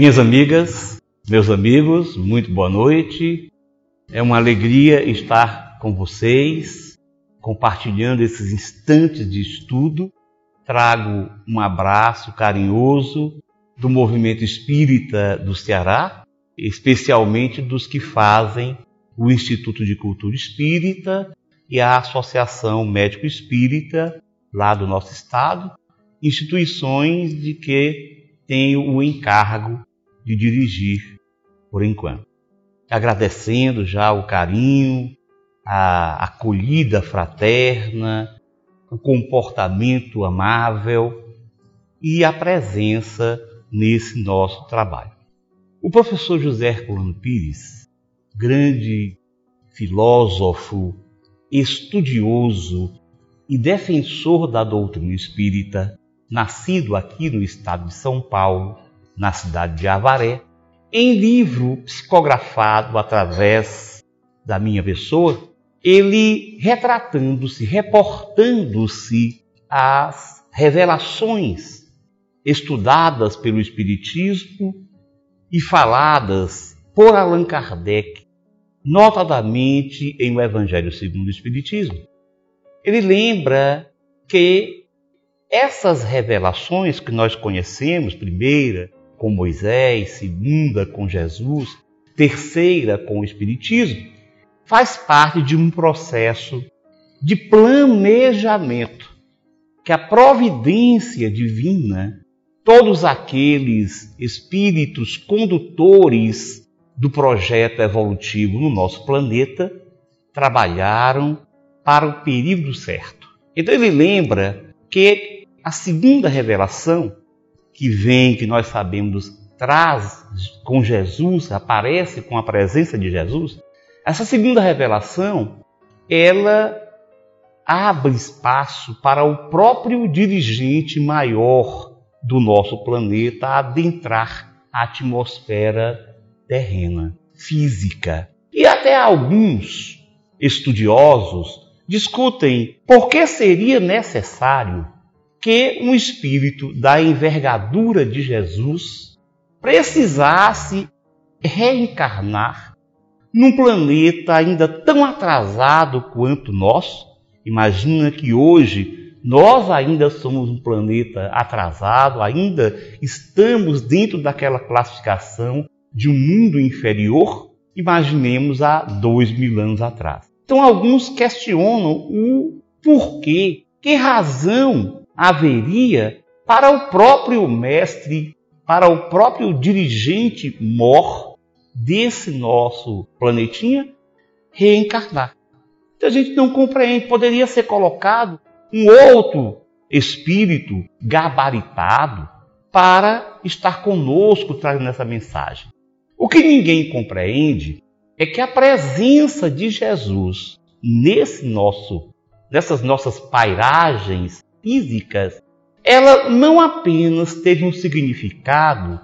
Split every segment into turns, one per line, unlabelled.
Minhas amigas, meus amigos, muito boa noite. É uma alegria estar com vocês, compartilhando esses instantes de estudo. Trago um abraço carinhoso do movimento espírita do Ceará, especialmente dos que fazem o Instituto de Cultura Espírita e a Associação Médico Espírita, lá do nosso estado, instituições de que tenho o encargo de dirigir por enquanto. Agradecendo já o carinho, a acolhida fraterna, o comportamento amável e a presença nesse nosso trabalho. O professor José Herculano Pires, grande filósofo, estudioso e defensor da doutrina espírita, nascido aqui no estado de São Paulo, na cidade de Avaré, em livro psicografado através da minha pessoa, ele retratando-se, reportando-se às revelações estudadas pelo Espiritismo e faladas por Allan Kardec, notadamente em O Evangelho segundo o Espiritismo. Ele lembra que essas revelações que nós conhecemos, primeira, com Moisés, segunda com Jesus, terceira com o Espiritismo, faz parte de um processo de planejamento que a providência divina, todos aqueles espíritos condutores do projeto evolutivo no nosso planeta, trabalharam para o período certo. Então ele lembra que a segunda revelação que vem, que nós sabemos, traz com Jesus, aparece com a presença de Jesus, essa segunda revelação, ela abre espaço para o próprio dirigente maior do nosso planeta adentrar a atmosfera terrena, física. E até alguns estudiosos discutem por que seria necessário que um espírito da envergadura de Jesus precisasse reencarnar num planeta ainda tão atrasado quanto nós. Imagina que hoje nós ainda somos um planeta atrasado, ainda estamos dentro daquela classificação de um mundo inferior. Imaginemos há dois mil anos atrás. Então, alguns questionam o porquê, que razão haveria para o próprio mestre, para o próprio dirigente mor desse nosso planetinha reencarnar. Então a gente não compreende, poderia ser colocado um outro espírito gabaritado para estar conosco trazendo essa mensagem. O que ninguém compreende é que a presença de Jesus nesse nosso, nessas nossas pairagens físicas, ela não apenas teve um significado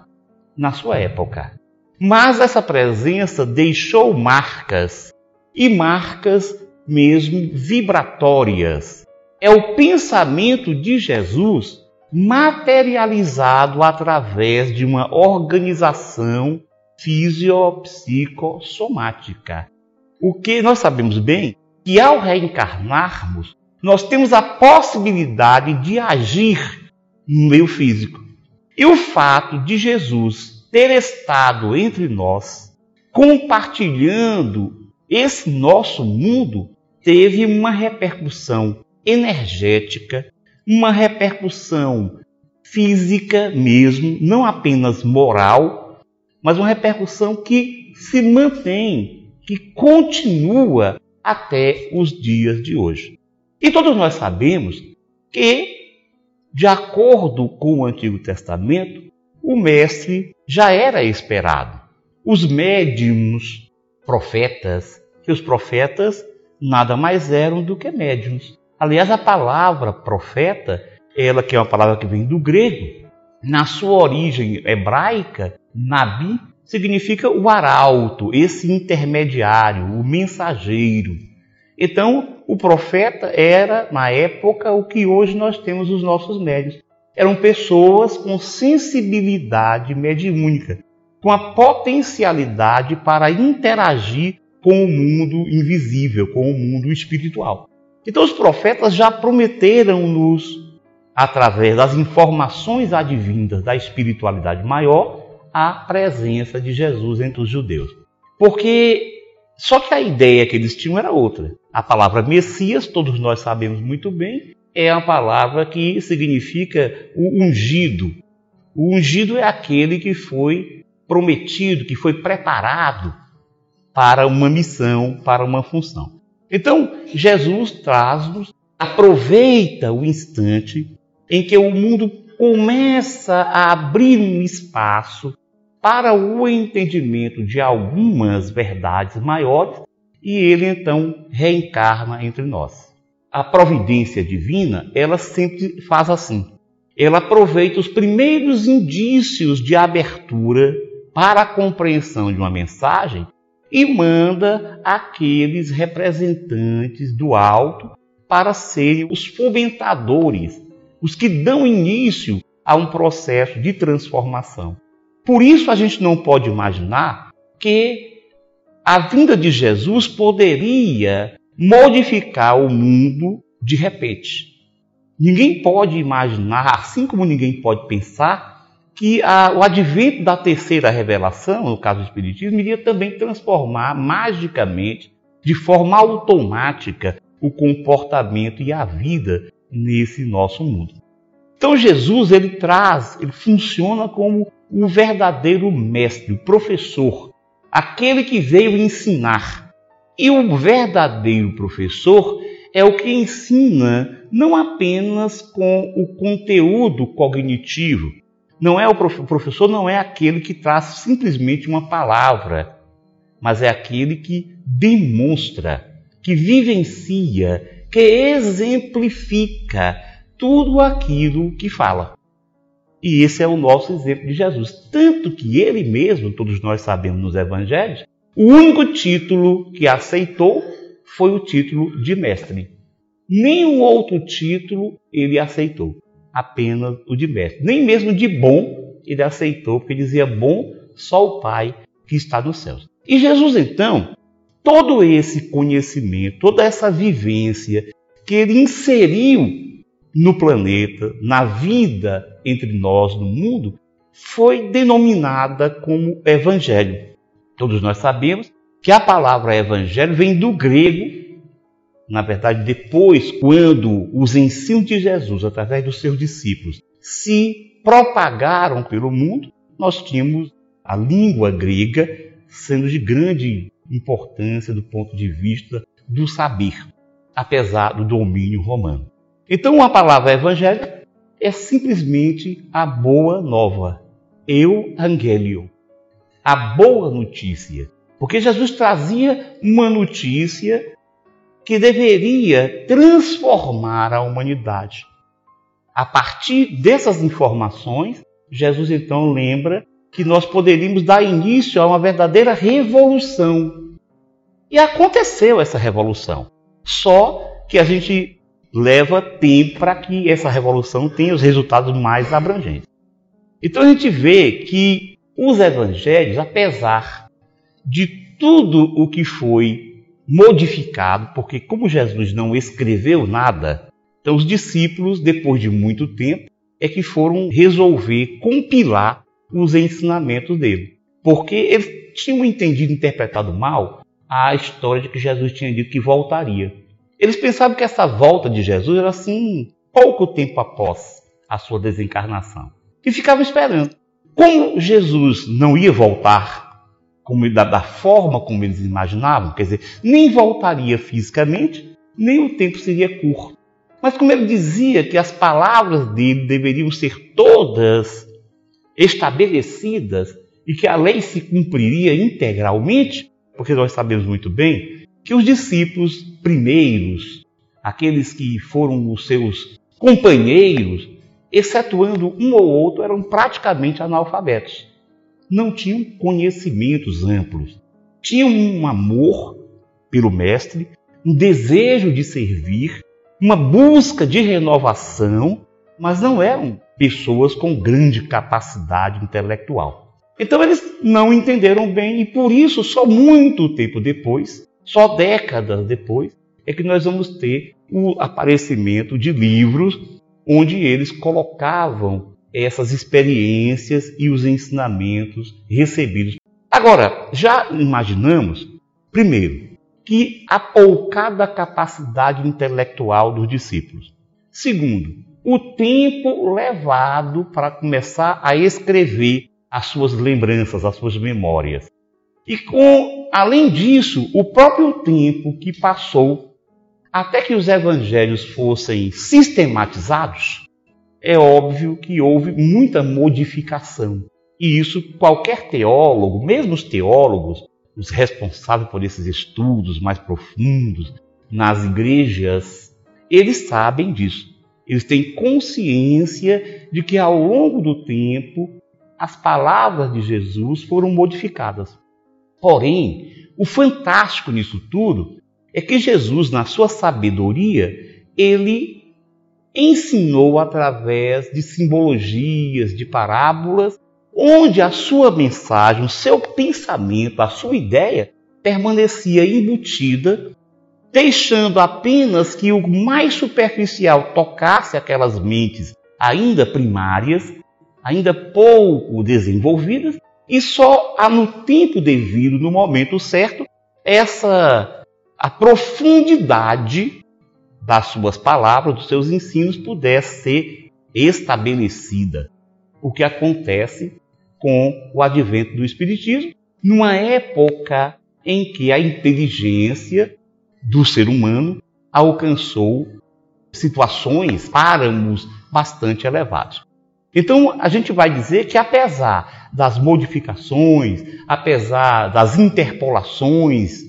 na sua época, mas essa presença deixou marcas e marcas mesmo vibratórias. É o pensamento de Jesus materializado através de uma organização fisiopsicossomática. O que nós sabemos bem que ao reencarnarmos, nós temos a possibilidade de agir no meio físico. E o fato de Jesus ter estado entre nós, compartilhando esse nosso mundo, teve uma repercussão energética, uma repercussão física mesmo, não apenas moral, mas uma repercussão que se mantém, que continua até os dias de hoje. E todos nós sabemos que, de acordo com o Antigo Testamento, o Mestre já era esperado. Os médiums, profetas, que os profetas nada mais eram do que médiums. Aliás, a palavra profeta, ela que é uma palavra que vem do grego, na sua origem hebraica, nabi, significa o arauto, esse intermediário, o mensageiro. Então, o profeta era, na época, o que hoje nós temos os nossos médios. Eram pessoas com sensibilidade mediúnica. com a potencialidade para interagir com o mundo invisível, com o mundo espiritual. Então, os profetas já prometeram-nos, através das informações advindas da espiritualidade maior, a presença de Jesus entre os judeus. Porque só que a ideia que eles tinham era outra. A palavra Messias, todos nós sabemos muito bem, é a palavra que significa o ungido. O ungido é aquele que foi prometido, que foi preparado para uma missão, para uma função. Então, Jesus traz-nos, aproveita o instante em que o mundo começa a abrir um espaço para o entendimento de algumas verdades maiores e ele então reencarna entre nós. A providência divina, ela sempre faz assim. Ela aproveita os primeiros indícios de abertura para a compreensão de uma mensagem e manda aqueles representantes do alto para serem os fomentadores, os que dão início a um processo de transformação. Por isso a gente não pode imaginar que a vinda de Jesus poderia modificar o mundo de repente. Ninguém pode imaginar, assim como ninguém pode pensar, que a, o advento da terceira revelação, no caso do Espiritismo, iria também transformar magicamente, de forma automática, o comportamento e a vida nesse nosso mundo. Então Jesus ele traz, ele funciona como o verdadeiro mestre, o professor, aquele que veio ensinar. E o verdadeiro professor é o que ensina não apenas com o conteúdo cognitivo, não é o professor não é aquele que traz simplesmente uma palavra, mas é aquele que demonstra, que vivencia, que exemplifica tudo aquilo que fala. E esse é o nosso exemplo de Jesus. Tanto que ele mesmo, todos nós sabemos nos evangelhos, o único título que aceitou foi o título de mestre. Nenhum outro título ele aceitou apenas o de mestre. Nem mesmo de bom ele aceitou, porque dizia bom só o Pai que está nos céus. E Jesus, então, todo esse conhecimento, toda essa vivência que ele inseriu no planeta, na vida entre nós, no mundo, foi denominada como Evangelho. Todos nós sabemos que a palavra Evangelho vem do grego na verdade, depois, quando os ensinos de Jesus, através dos seus discípulos, se propagaram pelo mundo, nós tínhamos a língua grega sendo de grande importância do ponto de vista do saber, apesar do domínio romano. Então, a palavra evangelho é simplesmente a boa nova, eu angelio, a boa notícia. Porque Jesus trazia uma notícia que deveria transformar a humanidade. A partir dessas informações, Jesus então lembra que nós poderíamos dar início a uma verdadeira revolução. E aconteceu essa revolução. Só que a gente leva tempo para que essa revolução tenha os resultados mais abrangentes. Então a gente vê que os evangelhos, apesar de tudo o que foi modificado, porque como Jesus não escreveu nada, então os discípulos, depois de muito tempo, é que foram resolver compilar os ensinamentos dele. Porque eles tinham entendido, interpretado mal a história de que Jesus tinha dito que voltaria. Eles pensavam que essa volta de Jesus era assim, pouco tempo após a sua desencarnação. E ficavam esperando. Como Jesus não ia voltar como, da, da forma como eles imaginavam, quer dizer, nem voltaria fisicamente, nem o tempo seria curto. Mas como ele dizia que as palavras dele deveriam ser todas estabelecidas e que a lei se cumpriria integralmente, porque nós sabemos muito bem que os discípulos primeiros, aqueles que foram os seus companheiros, excetuando um ou outro, eram praticamente analfabetos não tinham conhecimentos amplos. Tinham um amor pelo Mestre, um desejo de servir, uma busca de renovação, mas não eram pessoas com grande capacidade intelectual. Então eles não entenderam bem e por isso, só muito tempo depois, só décadas depois, é que nós vamos ter o aparecimento de livros onde eles colocavam essas experiências e os ensinamentos recebidos. Agora, já imaginamos, primeiro, que a poucada capacidade intelectual dos discípulos. Segundo, o tempo levado para começar a escrever as suas lembranças, as suas memórias. E com, além disso, o próprio tempo que passou até que os evangelhos fossem sistematizados, é óbvio que houve muita modificação. E isso qualquer teólogo, mesmo os teólogos, os responsáveis por esses estudos mais profundos nas igrejas, eles sabem disso. Eles têm consciência de que ao longo do tempo as palavras de Jesus foram modificadas. Porém, o fantástico nisso tudo é que Jesus, na sua sabedoria, ele ensinou através de simbologias, de parábolas, onde a sua mensagem, o seu pensamento, a sua ideia permanecia embutida, deixando apenas que o mais superficial tocasse aquelas mentes ainda primárias, ainda pouco desenvolvidas, e só no tempo devido, no momento certo, essa a profundidade das suas palavras, dos seus ensinos, pudesse ser estabelecida. O que acontece com o advento do Espiritismo, numa época em que a inteligência do ser humano alcançou situações, páramos bastante elevados. Então, a gente vai dizer que, apesar das modificações, apesar das interpolações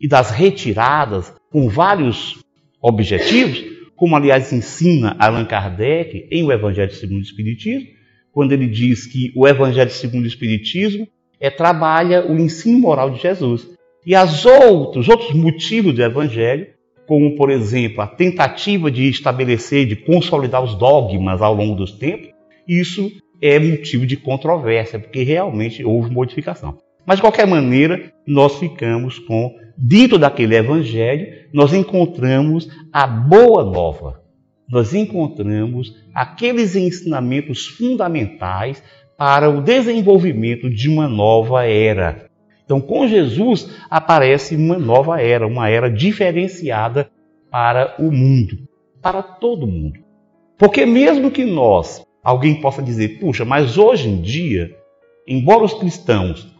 e das retiradas com vários objetivos, como aliás ensina Allan Kardec em O Evangelho segundo o Espiritismo, quando ele diz que o Evangelho segundo o Espiritismo é, trabalha o ensino moral de Jesus. E as outros, outros motivos do Evangelho, como por exemplo a tentativa de estabelecer, de consolidar os dogmas ao longo dos tempos, isso é motivo de controvérsia, porque realmente houve modificação. Mas de qualquer maneira, nós ficamos com dentro daquele evangelho, nós encontramos a boa nova. Nós encontramos aqueles ensinamentos fundamentais para o desenvolvimento de uma nova era. Então, com Jesus aparece uma nova era, uma era diferenciada para o mundo, para todo mundo. Porque mesmo que nós, alguém possa dizer, puxa, mas hoje em dia, embora os cristãos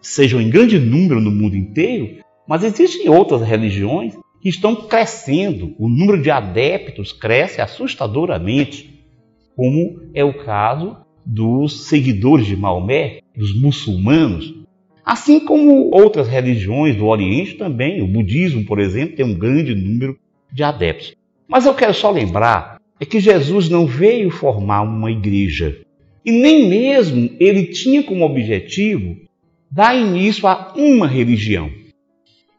sejam em grande número no mundo inteiro, mas existem outras religiões que estão crescendo, o número de adeptos cresce assustadoramente, como é o caso dos seguidores de Maomé, dos muçulmanos, assim como outras religiões do Oriente também, o budismo, por exemplo, tem um grande número de adeptos. Mas eu quero só lembrar é que Jesus não veio formar uma igreja e nem mesmo ele tinha como objetivo dar início a uma religião.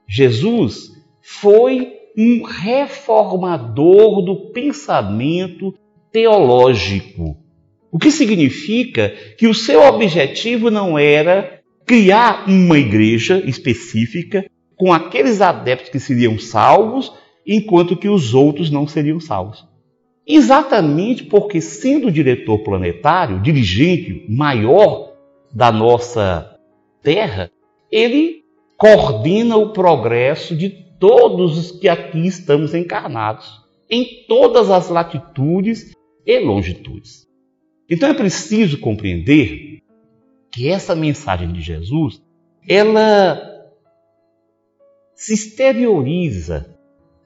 Jesus foi um reformador do pensamento teológico. O que significa que o seu objetivo não era criar uma igreja específica com aqueles adeptos que seriam salvos, enquanto que os outros não seriam salvos. Exatamente porque, sendo diretor planetário, dirigente maior da nossa Terra, ele coordena o progresso de todos os que aqui estamos encarnados, em todas as latitudes e longitudes. Então é preciso compreender que essa mensagem de Jesus, ela se exterioriza,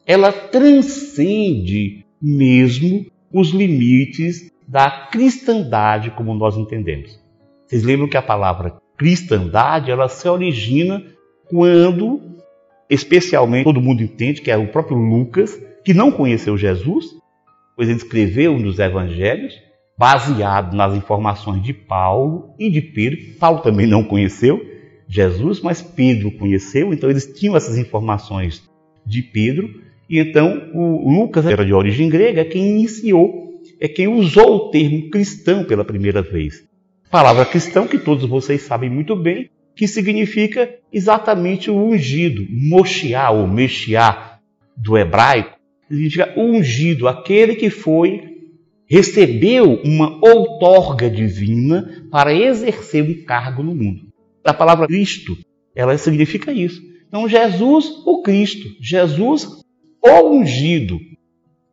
ela transcende mesmo os limites da cristandade como nós entendemos. Vocês lembram que a palavra cristandade, ela se origina quando, especialmente, todo mundo entende que é o próprio Lucas, que não conheceu Jesus, pois ele escreveu um dos evangelhos, baseado nas informações de Paulo e de Pedro. Paulo também não conheceu Jesus, mas Pedro conheceu, então eles tinham essas informações de Pedro, e então o Lucas era de origem grega, é quem iniciou, é quem usou o termo cristão pela primeira vez Palavra cristão que todos vocês sabem muito bem, que significa exatamente o ungido, Moshiach ou Meshiach do hebraico, significa ungido, aquele que foi recebeu uma outorga divina para exercer um cargo no mundo. A palavra Cristo, ela significa isso. Então, Jesus, o Cristo, Jesus, o ungido.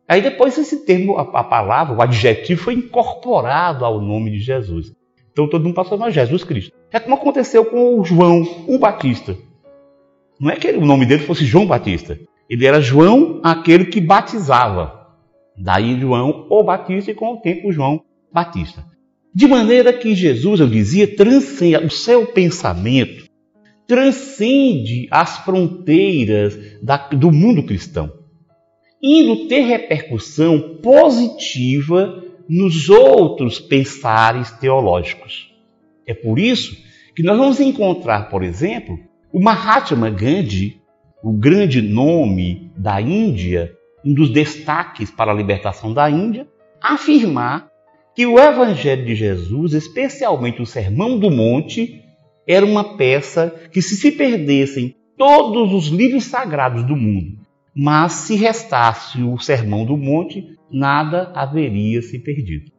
Aí depois esse termo, a, palavra, o adjetivo foi incorporado ao nome de Jesus. Então todo mundo passou a Jesus Cristo. É como aconteceu com o João, o Batista. Não é que o nome dele fosse João Batista. Ele era João, aquele que batizava. Daí João o Batista e com o tempo João Batista. De maneira que Jesus, eu dizia, transcende o seu pensamento, transcende as fronteiras da, do mundo cristão, indo ter repercussão positiva nos outros pensares teológicos. É por isso que nós vamos encontrar, por exemplo, o Mahatma Gandhi, o grande nome da Índia, um dos destaques para a libertação da Índia, afirmar que o Evangelho de Jesus, especialmente o Sermão do Monte, era uma peça que, se se perdessem todos os livros sagrados do mundo, mas se restasse o Sermão do Monte, nada haveria se perdido.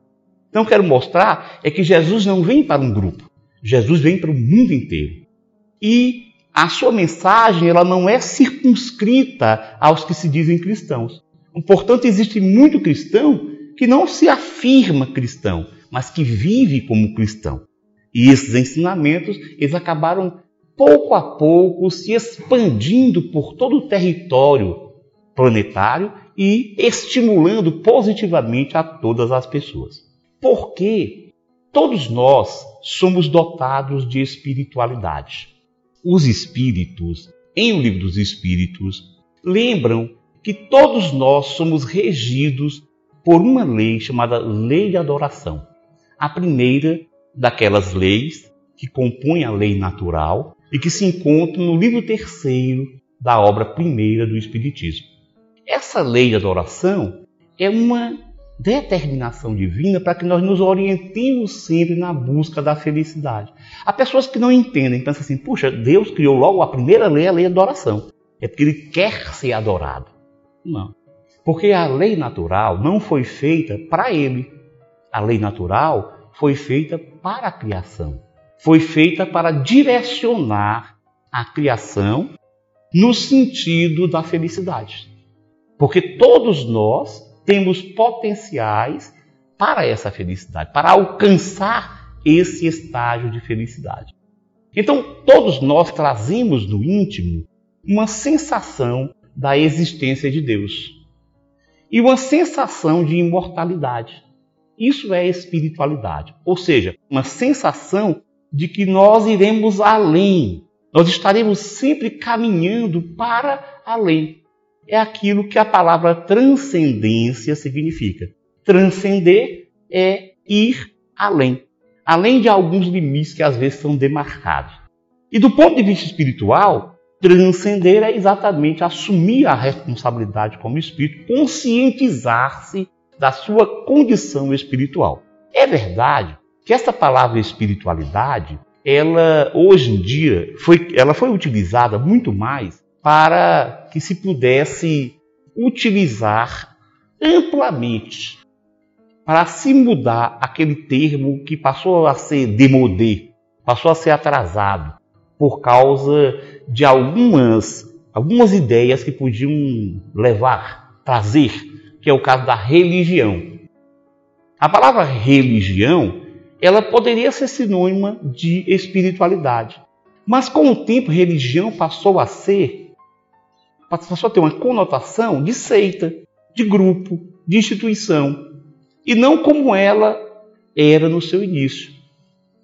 Então, quero mostrar é que Jesus não vem para um grupo, Jesus vem para o mundo inteiro. E a sua mensagem ela não é circunscrita aos que se dizem cristãos. Portanto, existe muito cristão que não se afirma cristão, mas que vive como cristão. E esses ensinamentos, eles acabaram pouco a pouco se expandindo por todo o território planetário e estimulando positivamente a todas as pessoas. Porque todos nós somos dotados de espiritualidade os espíritos, em o livro dos espíritos, lembram que todos nós somos regidos por uma lei chamada lei de adoração. A primeira daquelas leis que compõem a lei natural e que se encontra no livro terceiro da obra primeira do Espiritismo. Essa lei de adoração é uma determinação divina para que nós nos orientemos sempre na busca da felicidade. Há pessoas que não entendem, pensam assim: puxa, Deus criou logo a primeira lei, a lei da adoração. É porque Ele quer ser adorado. Não. Porque a lei natural não foi feita para Ele. A lei natural foi feita para a criação. Foi feita para direcionar a criação no sentido da felicidade. Porque todos nós temos potenciais para essa felicidade, para alcançar esse estágio de felicidade. Então, todos nós trazemos no íntimo uma sensação da existência de Deus e uma sensação de imortalidade. Isso é espiritualidade, ou seja, uma sensação de que nós iremos além, nós estaremos sempre caminhando para além é aquilo que a palavra transcendência significa. Transcender é ir além, além de alguns limites que às vezes são demarcados. E do ponto de vista espiritual, transcender é exatamente assumir a responsabilidade como espírito, conscientizar-se da sua condição espiritual. É verdade que essa palavra espiritualidade, ela hoje em dia foi, ela foi utilizada muito mais para que se pudesse utilizar amplamente para se mudar aquele termo que passou a ser demodé, passou a ser atrasado por causa de algumas algumas ideias que podiam levar, trazer, que é o caso da religião. A palavra religião, ela poderia ser sinônima de espiritualidade. Mas com o tempo, religião passou a ser passou a ter uma conotação de seita, de grupo, de instituição, e não como ela era no seu início.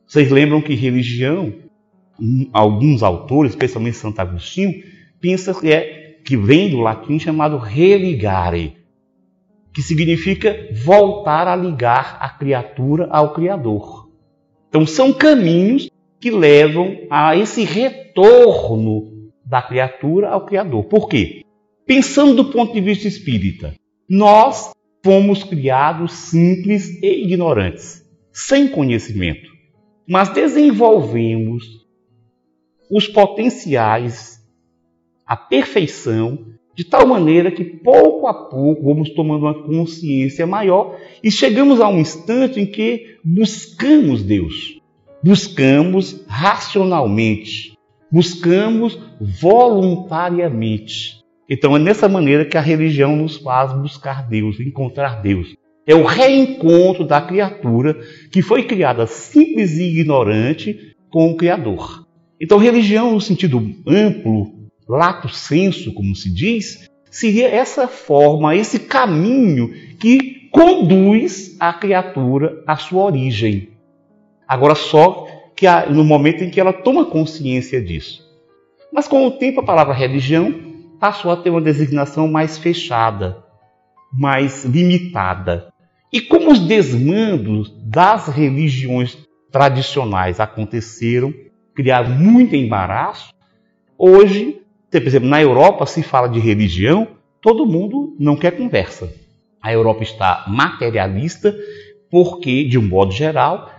Vocês lembram que religião, alguns autores, especialmente Santo Agostinho, pensam que é que vem do latim chamado religare, que significa voltar a ligar a criatura ao Criador. Então são caminhos que levam a esse retorno da criatura ao Criador. Por quê? Pensando do ponto de vista espírita, nós fomos criados simples e ignorantes, sem conhecimento. mas desenvolvemos os potenciais, a perfeição, de tal maneira que pouco a pouco vamos tomando uma consciência maior e chegamos a um instante em que buscamos Deus. Buscamos racionalmente, buscamos voluntariamente. Então é nessa maneira que a religião nos faz buscar Deus, encontrar Deus. É o reencontro da criatura que foi criada simples e ignorante com o Criador. Então, religião, no sentido amplo, lato senso, como se diz, seria essa forma, esse caminho que conduz a criatura à sua origem. Agora, só que no momento em que ela toma consciência disso. Mas com o tempo, a palavra religião passou a ter uma designação mais fechada, mais limitada. E como os desmandos das religiões tradicionais aconteceram, criaram muito embaraço, hoje, por exemplo, na Europa se fala de religião, todo mundo não quer conversa. A Europa está materialista porque, de um modo geral,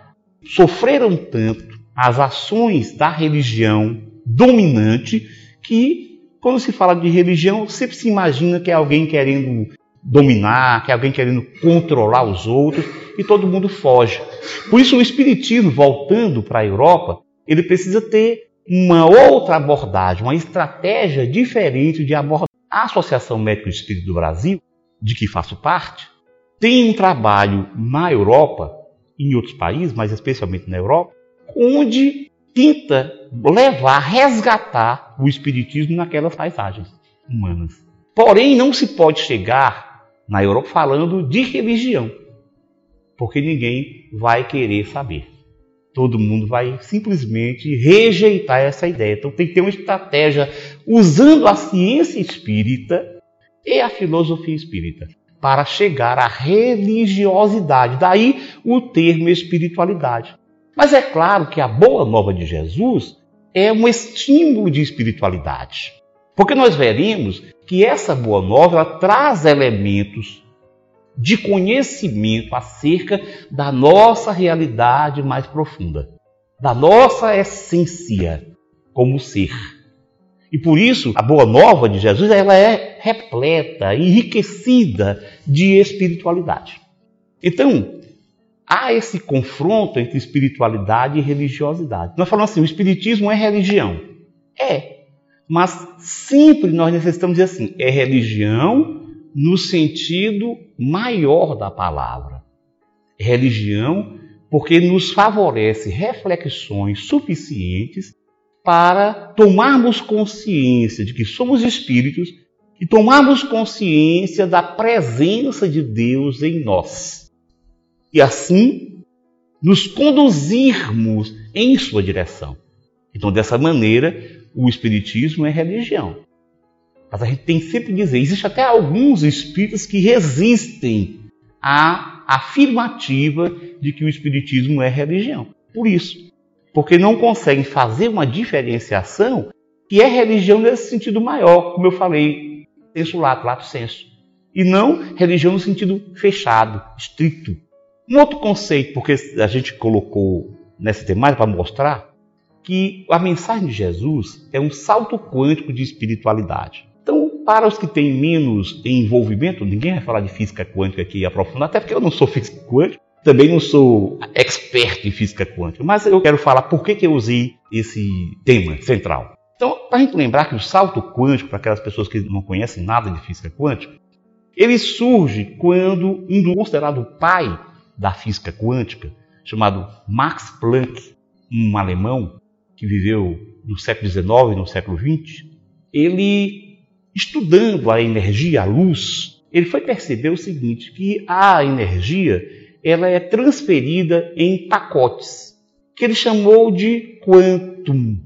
sofreram tanto as ações da religião dominante que, quando se fala de religião, sempre se imagina que é alguém querendo dominar, que é alguém querendo controlar os outros e todo mundo foge. Por isso, o Espiritismo, voltando para a Europa, ele precisa ter uma outra abordagem, uma estratégia diferente de abordar. A Associação Médico Espírito do Brasil, de que faço parte, tem um trabalho na Europa, em outros países, mas especialmente na Europa, onde tenta levar, resgatar o Espiritismo naquelas paisagens humanas. Porém, não se pode chegar na Europa falando de religião, porque ninguém vai querer saber. Todo mundo vai simplesmente rejeitar essa ideia. Então tem que ter uma estratégia usando a ciência espírita e a filosofia espírita para chegar à religiosidade. Daí o termo espiritualidade. Mas é claro que a boa nova de Jesus é um estímulo de espiritualidade. Porque nós veremos que essa boa nova traz elementos de conhecimento acerca da nossa realidade mais profunda, da nossa essência como ser. E por isso, a boa nova de Jesus ela é repleta, enriquecida de espiritualidade. Então, há esse confronto entre espiritualidade e religiosidade. Nós falamos assim, o espiritismo é religião. É, mas sempre nós necessitamos dizer assim: é religião no sentido maior da palavra. É religião porque nos favorece reflexões suficientes para tomarmos consciência de que somos espíritos e tomarmos consciência da presença de Deus em nós. E assim nos conduzirmos em sua direção. Então, dessa maneira, o espiritismo é religião. Mas a gente tem sempre que dizer, existe até alguns espíritos que resistem à afirmativa de que o espiritismo é religião. Por isso, porque não conseguem fazer uma diferenciação que é religião nesse sentido maior, como eu falei, senso lato, lato senso, e não religião no sentido fechado, estrito. Um outro conceito, porque a gente colocou nessa temática para mostrar, que a mensagem de Jesus é um salto quântico de espiritualidade. Então, para os que têm menos envolvimento, ninguém vai falar de física quântica aqui aprofundar, até porque eu não sou físico quântico, também não sou expert em física quântica, mas eu quero falar por que, que eu usei esse tema central. Então, para a gente lembrar que o salto quântico, para aquelas pessoas que não conhecem nada de física quântica, ele surge quando um considerado pai da física quântica, chamado Max Planck, um alemão, que viveu no século XIX e no século XX, ele, estudando a energia, a luz, ele foi perceber o seguinte, que a energia ela é transferida em pacotes, que ele chamou de quantum,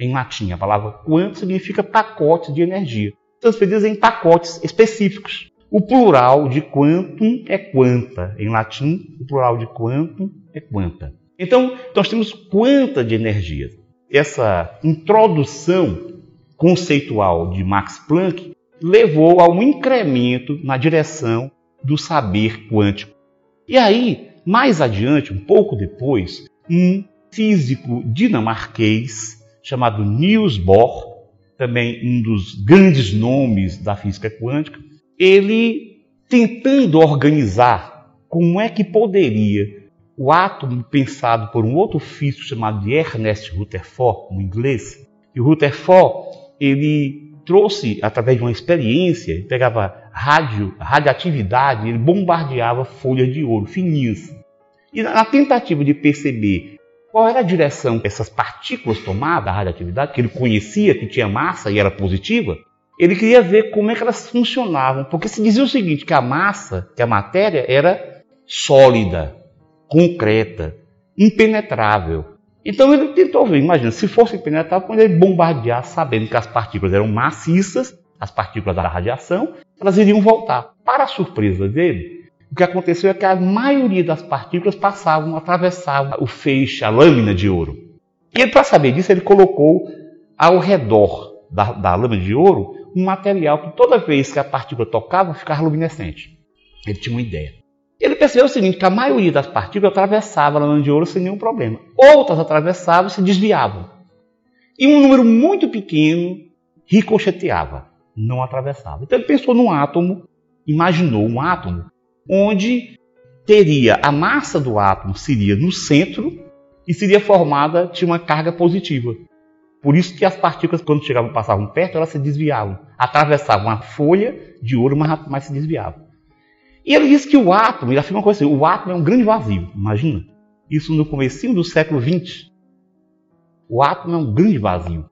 em latim. A palavra quantum significa pacote de energia, transferidas em pacotes específicos. O plural de quantum é quanta. Em latim, o plural de quantum é quanta. Então, nós temos quanta de energia essa introdução conceitual de Max Planck levou a um incremento na direção do saber quântico. E aí, mais adiante, um pouco depois, um físico dinamarquês chamado Niels Bohr, também um dos grandes nomes da física quântica, ele tentando organizar como é que poderia o átomo pensado por um outro físico chamado Ernest Rutherford, no inglês. E o Rutherford, ele trouxe, através de uma experiência, ele pegava rádio, radioatividade, ele bombardeava folhas de ouro fininhas. E na tentativa de perceber qual era a direção que essas partículas tomavam da radioatividade, que ele conhecia que tinha massa e era positiva, ele queria ver como é que elas funcionavam, porque se dizia o seguinte, que a massa, que a matéria era sólida, concreta, impenetrável. Então ele tentou ver, imagina, se fosse impenetrável, quando ele bombardear, sabendo que as partículas eram maciças, as partículas da radiação, elas iriam voltar. Para a surpresa dele, o que aconteceu é que a maioria das partículas passavam, atravessavam o feixe, a lâmina de ouro. E para saber disso, ele colocou ao redor da, da lâmina de ouro um material que toda vez que a partícula tocava, ficava luminescente. Ele tinha uma ideia. Ele percebeu o seguinte, que a maioria das partículas atravessava a lâmina de ouro sem nenhum problema. Outras atravessavam e se desviavam. E um número muito pequeno ricocheteava, não atravessava. Então ele pensou num átomo, imaginou um átomo, onde teria a massa do átomo seria no centro e seria formada de uma carga positiva. Por isso que as partículas, quando chegavam, passavam perto, elas se desviavam, atravessavam a folha de ouro, mas, mas se desviavam. E ele diz que o átomo, ele afirma uma coisa assim, o átomo é um grande vazio, imagina. Isso no começo do século XX. O átomo é um grande vazio.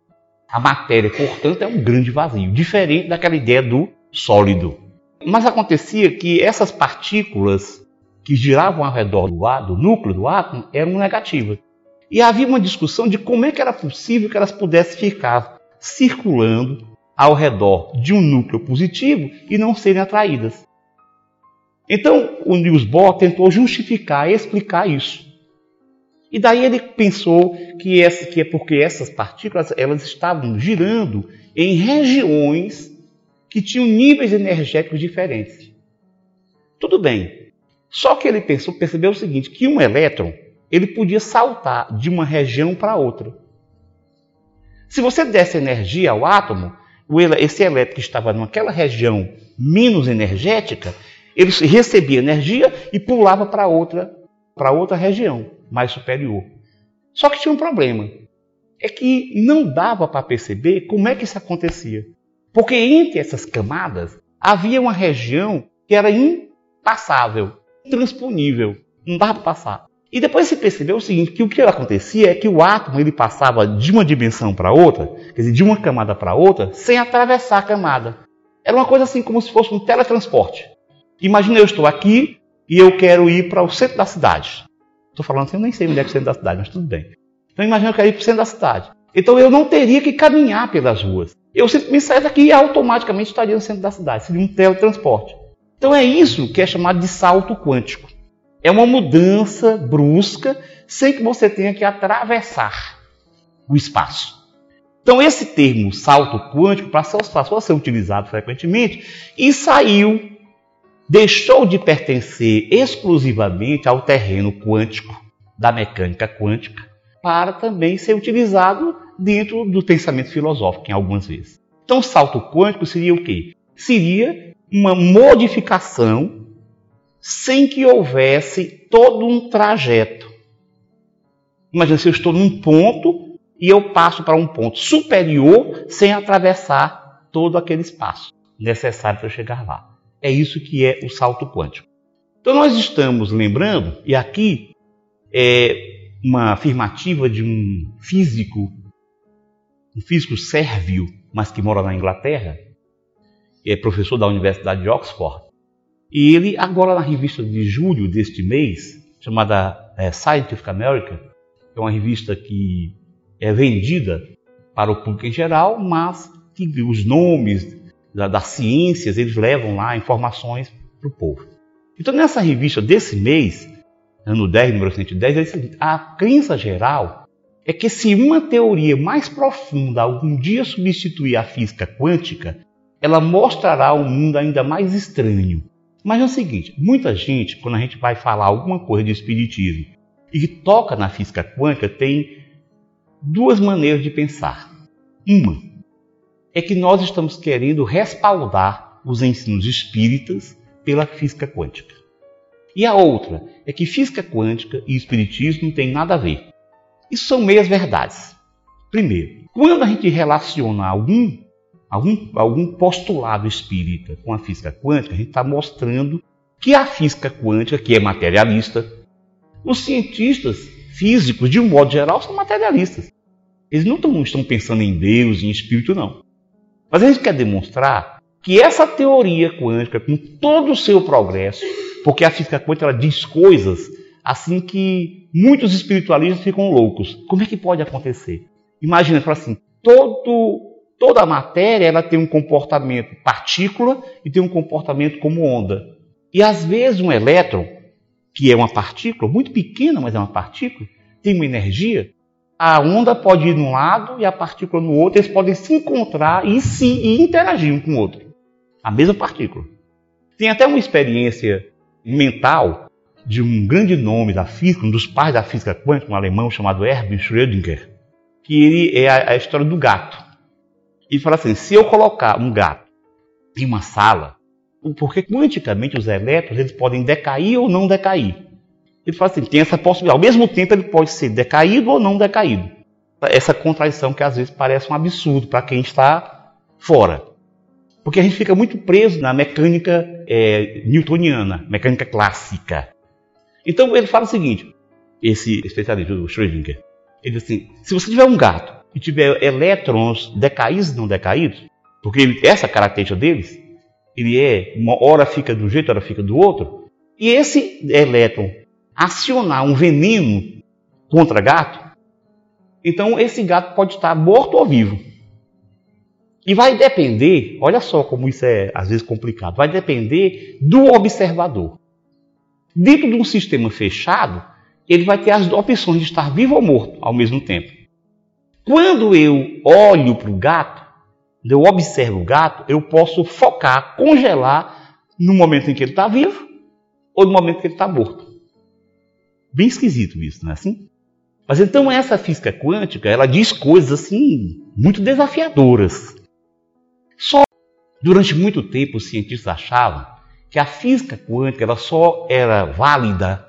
A matéria, portanto, é um grande vazio, diferente daquela ideia do sólido. Mas acontecia que essas partículas que giravam ao redor do, do núcleo do átomo eram negativas. E havia uma discussão de como é que era possível que elas pudessem ficar circulando ao redor de um núcleo positivo e não serem atraídas. Então, o Niels Bohr tentou justificar, explicar isso. E daí ele pensou que, essa, que é porque essas partículas elas estavam girando em regiões que tinham níveis energéticos diferentes. Tudo bem. Só que ele pensou, percebeu o seguinte, que um elétron ele podia saltar de uma região para outra. Se você desse energia ao átomo, esse elétron que estava naquela região menos energética, ele recebia energia e pulava para outra, para outra região mais superior. Só que tinha um problema. É que não dava para perceber como é que isso acontecia. Porque entre essas camadas havia uma região que era impassável, intransponível, não dava para passar. E depois se percebeu o seguinte, que o que acontecia é que o átomo ele passava de uma dimensão para outra, quer dizer, de uma camada para outra, sem atravessar a camada. Era uma coisa assim como se fosse um teletransporte. Imagina eu estou aqui e eu quero ir para o centro da cidade. Estou falando assim, eu nem sei onde é, é o centro da cidade, mas tudo bem. Então imagina eu quero ir para o centro da cidade. Então eu não teria que caminhar pelas ruas. Eu simplesmente saio daqui e automaticamente estaria no centro da cidade. Seria um teletransporte. Então é isso que é chamado de salto quântico. É uma mudança brusca sem que você tenha que atravessar o espaço. Então esse termo salto quântico passou a ser utilizado frequentemente e saiu deixou de pertencer exclusivamente ao terreno quântico, da mecânica quântica, para também ser utilizado dentro do pensamento filosófico, em algumas vezes. Então, salto quântico seria o quê? Seria uma modificação sem que houvesse todo um trajeto. Imagina se eu estou num ponto e eu passo para um ponto superior sem atravessar todo aquele espaço necessário para chegar lá. É isso que é o salto quântico. Então nós estamos lembrando, e aqui é uma afirmativa de um físico, um físico sérvio, mas que mora na Inglaterra, é professor da Universidade de Oxford. E ele, agora na revista de julho deste mês, chamada é, Scientific American, que é uma revista que é vendida para o público em geral, mas que os nomes da, das ciências, eles levam lá informações para o povo. Então, nessa revista desse mês, ano 10, número 110, é o seguinte: a crença geral é que se uma teoria mais profunda algum dia substituir a física quântica, ela mostrará um mundo ainda mais estranho. Mas é o seguinte: muita gente, quando a gente vai falar alguma coisa de espiritismo, e toca na física quântica tem duas maneiras de pensar. Uma é que nós estamos querendo respaldar os ensinos espíritas pela física quântica. E a outra é que física quântica e espiritismo não tem nada a ver. Isso são meias verdades. Primeiro, quando a gente relaciona algum, algum, algum postulado espírita com a física quântica, a gente está mostrando que a física quântica, que é materialista, os cientistas físicos, de um modo geral, são materialistas. Eles não estão, estão pensando em Deus, em espírito, não. Mas a gente quer demonstrar que essa teoria quântica, com todo o seu progresso, porque a física quântica ela diz coisas assim que muitos espiritualistas ficam loucos. Como é que pode acontecer? Imagina, fala assim, todo, toda a matéria ela tem um comportamento partícula e tem um comportamento como onda. E às vezes um elétron, que é uma partícula, muito pequena, mas é uma partícula, tem uma energia, a onda pode ir num lado e a partícula no outro, eles podem se encontrar e se e interagir um com o outro. A mesma partícula. Tem até uma experiência mental de um grande nome da física, um dos pais da física quântica, um alemão chamado Erwin Schrödinger, que ele é a, a história do gato. Ele fala assim: se eu colocar um gato em uma sala, porque quanticamente os elétrons eles podem decair ou não decair. Ele fala assim: tem essa possibilidade. Ao mesmo tempo, ele pode ser decaído ou não decaído. Essa contradição que às vezes parece um absurdo para quem está fora. Porque a gente fica muito preso na mecânica é, newtoniana, mecânica clássica. Então ele fala o seguinte: esse especialista, o Schrödinger, ele diz assim: se você tiver um gato e tiver elétrons decaídos e não decaídos, porque ele, essa característica deles, ele é, uma hora fica de um jeito, hora fica do outro, e esse elétron acionar um veneno contra gato, então esse gato pode estar morto ou vivo. E vai depender, olha só como isso é às vezes complicado, vai depender do observador. Dentro de um sistema fechado, ele vai ter as opções de estar vivo ou morto ao mesmo tempo. Quando eu olho para o gato, eu observo o gato, eu posso focar, congelar no momento em que ele está vivo ou no momento em que ele está morto. Bem esquisito isso, não é assim? Mas então essa física quântica, ela diz coisas assim muito desafiadoras. Só durante muito tempo os cientistas achavam que a física quântica ela só era válida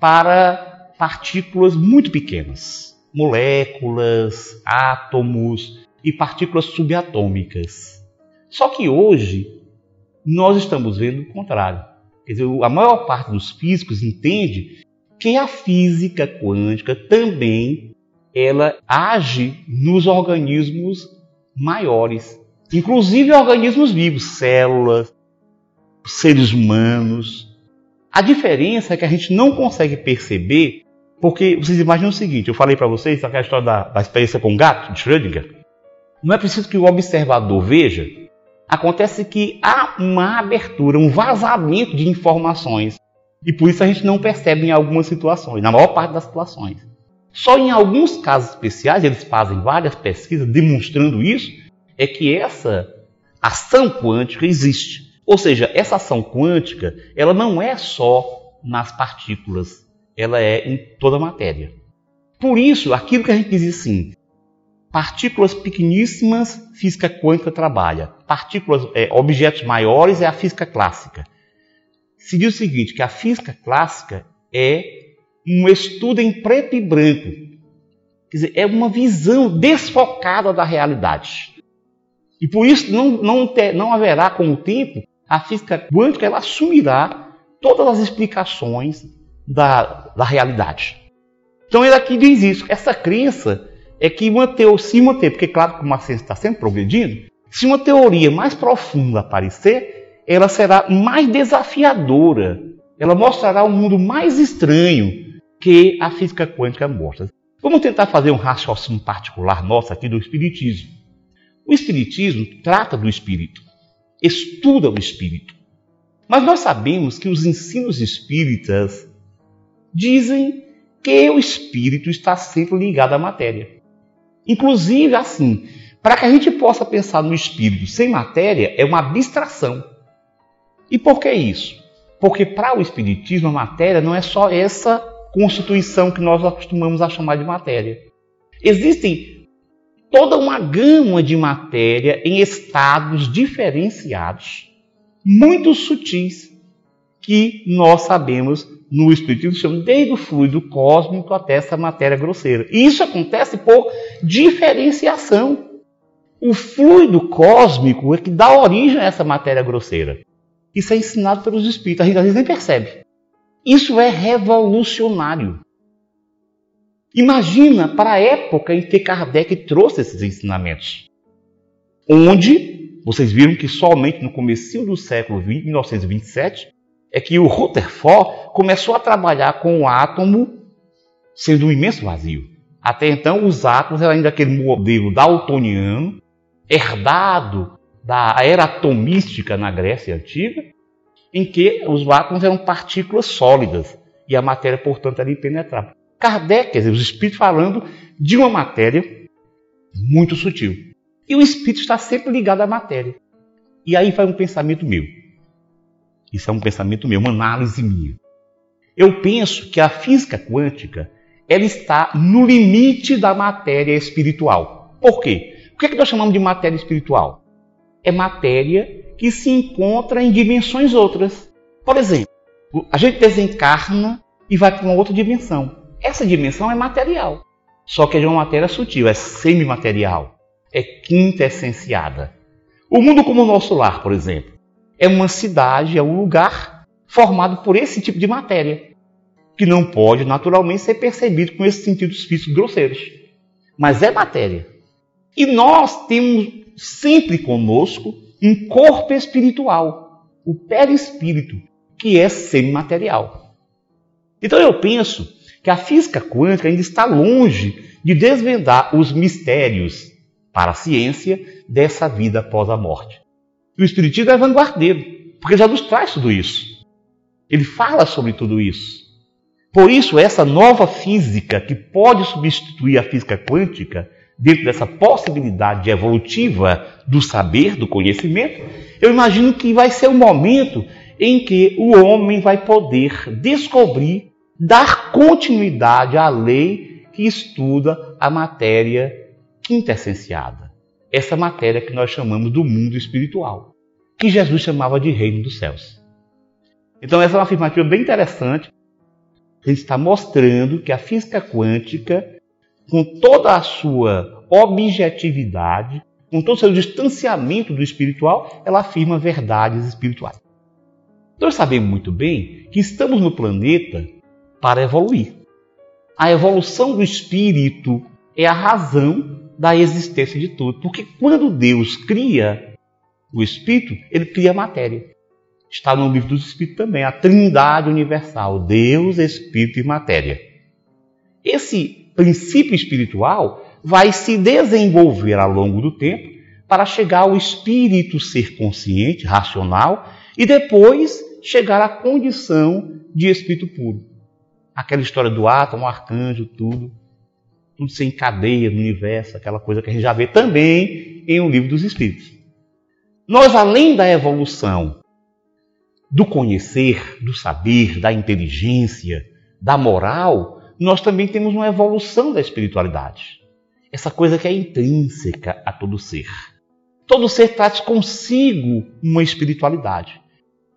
para partículas muito pequenas, moléculas, átomos e partículas subatômicas. Só que hoje nós estamos vendo o contrário. Quer dizer, a maior parte dos físicos entende que a física quântica também ela age nos organismos maiores, inclusive organismos vivos, células, seres humanos. A diferença é que a gente não consegue perceber porque vocês imaginam o seguinte: eu falei para vocês aquela história da, da experiência com o gato, de Schrödinger. Não é preciso que o observador veja. Acontece que há uma abertura, um vazamento de informações. E por isso a gente não percebe em algumas situações, na maior parte das situações. Só em alguns casos especiais, eles fazem várias pesquisas demonstrando isso, é que essa ação quântica existe. Ou seja, essa ação quântica, ela não é só nas partículas ela é em toda a matéria. Por isso, aquilo que a gente diz assim, partículas pequeníssimas, física quântica trabalha. Partículas, é, objetos maiores é a física clássica. Se diz o seguinte, que a física clássica é um estudo em preto e branco. Quer dizer, é uma visão desfocada da realidade. E por isso não, não, ter, não haverá com o tempo, a física quântica ela assumirá todas as explicações da, da realidade. Então ele aqui diz isso. Essa crença é que teoria, se teoria, porque claro que uma ciência está sempre progredindo, se uma teoria mais profunda aparecer, ela será mais desafiadora. Ela mostrará um mundo mais estranho que a física quântica mostra. Vamos tentar fazer um raciocínio particular nosso aqui do Espiritismo. O Espiritismo trata do Espírito, estuda o Espírito. Mas nós sabemos que os ensinos espíritas dizem que o espírito está sempre ligado à matéria. Inclusive, assim, para que a gente possa pensar no espírito sem matéria, é uma abstração. E por que isso? Porque para o espiritismo a matéria não é só essa constituição que nós acostumamos a chamar de matéria. Existem toda uma gama de matéria em estados diferenciados, muito sutis, que nós sabemos no Espiritismo chama desde o fluido cósmico até essa matéria grosseira. E isso acontece por diferenciação. O fluido cósmico é que dá origem a essa matéria grosseira. Isso é ensinado pelos espíritos, a gente às vezes nem percebe. Isso é revolucionário. Imagina para a época em que Kardec trouxe esses ensinamentos. Onde vocês viram que somente no começo do século 20, 1927, é que o Rutherford começou a trabalhar com o átomo sendo um imenso vazio. Até então, os átomos eram ainda aquele modelo daltoniano, herdado da era atomística na Grécia Antiga, em que os átomos eram partículas sólidas e a matéria, portanto, era impenetrável. Kardec, quer dizer, os espíritos falando de uma matéria muito sutil. E o espírito está sempre ligado à matéria. E aí vai um pensamento meu. Isso é um pensamento meu, uma análise minha. Eu penso que a física quântica ela está no limite da matéria espiritual. Por quê? O que, é que nós chamamos de matéria espiritual? É matéria que se encontra em dimensões outras. Por exemplo, a gente desencarna e vai para uma outra dimensão. Essa dimensão é material, só que é de uma matéria sutil, é semimaterial, é quintessenciada. O mundo como o nosso lar, por exemplo, é uma cidade, é um lugar formado por esse tipo de matéria, que não pode naturalmente ser percebido com esses sentidos físicos grosseiros. Mas é matéria. E nós temos sempre conosco um corpo espiritual, o perispírito, que é semimaterial. Então eu penso que a física quântica ainda está longe de desvendar os mistérios para a ciência dessa vida após a morte. E o Espiritismo é vanguardeiro, porque já nos traz tudo isso. Ele fala sobre tudo isso. Por isso, essa nova física que pode substituir a física quântica, dentro dessa possibilidade evolutiva do saber, do conhecimento, eu imagino que vai ser o momento em que o homem vai poder descobrir, dar continuidade à lei que estuda a matéria quintessenciada essa matéria que nós chamamos do mundo espiritual, que Jesus chamava de reino dos céus. Então, essa é uma afirmativa bem interessante. Ele está mostrando que a física quântica, com toda a sua objetividade, com todo o seu distanciamento do espiritual, ela afirma verdades espirituais. Então, nós sabemos muito bem que estamos no planeta para evoluir. A evolução do espírito é a razão da existência de tudo. Porque quando Deus cria o Espírito, ele cria a matéria. Está no livro dos Espíritos também, a Trindade Universal, Deus, Espírito e matéria. Esse princípio espiritual vai se desenvolver ao longo do tempo para chegar ao espírito ser consciente, racional, e depois chegar à condição de espírito puro. Aquela história do átomo, arcanjo, tudo tudo se encadeia no universo, aquela coisa que a gente já vê também em O Livro dos Espíritos. Nós, além da evolução do conhecer, do saber, da inteligência, da moral, nós também temos uma evolução da espiritualidade. Essa coisa que é intrínseca a todo ser. Todo ser traz consigo uma espiritualidade.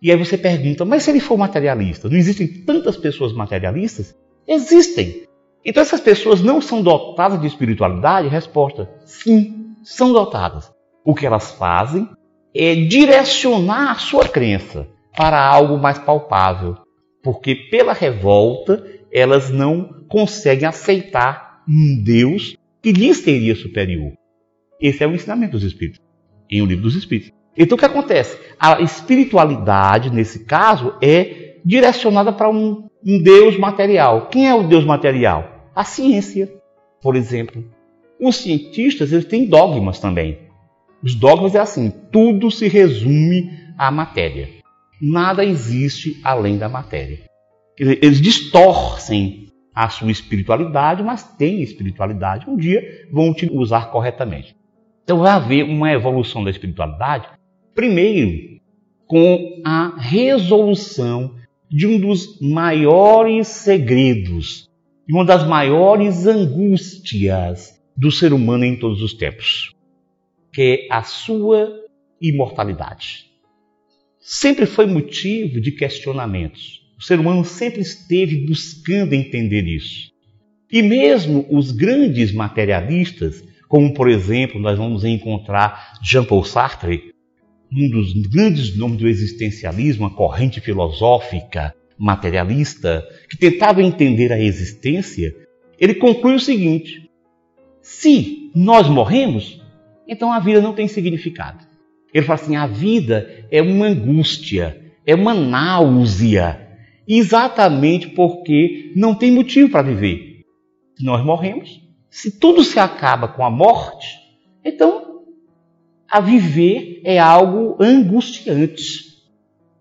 E aí você pergunta, mas se ele for materialista, não existem tantas pessoas materialistas? Existem. Então essas pessoas não são dotadas de espiritualidade? Resposta: sim, são dotadas. O que elas fazem é direcionar a sua crença para algo mais palpável, porque pela revolta elas não conseguem aceitar um Deus que lhes seria superior. Esse é o ensinamento dos Espíritos, em O Livro dos Espíritos. Então o que acontece? A espiritualidade, nesse caso, é direcionada para um um Deus material. Quem é o Deus material? A ciência, por exemplo. Os cientistas eles têm dogmas também. Os dogmas é assim: tudo se resume à matéria. Nada existe além da matéria. Eles distorcem a sua espiritualidade, mas têm espiritualidade. Um dia vão usar corretamente. Então vai haver uma evolução da espiritualidade, primeiro com a resolução de um dos maiores segredos e uma das maiores angústias do ser humano em todos os tempos, que é a sua imortalidade. Sempre foi motivo de questionamentos. O ser humano sempre esteve buscando entender isso. E mesmo os grandes materialistas, como por exemplo nós vamos encontrar Jean-Paul Sartre, um dos grandes nomes do existencialismo, uma corrente filosófica materialista que tentava entender a existência, ele conclui o seguinte: se nós morremos, então a vida não tem significado. Ele fala assim: a vida é uma angústia, é uma náusea, exatamente porque não tem motivo para viver. Nós morremos. Se tudo se acaba com a morte, então a viver é algo angustiante.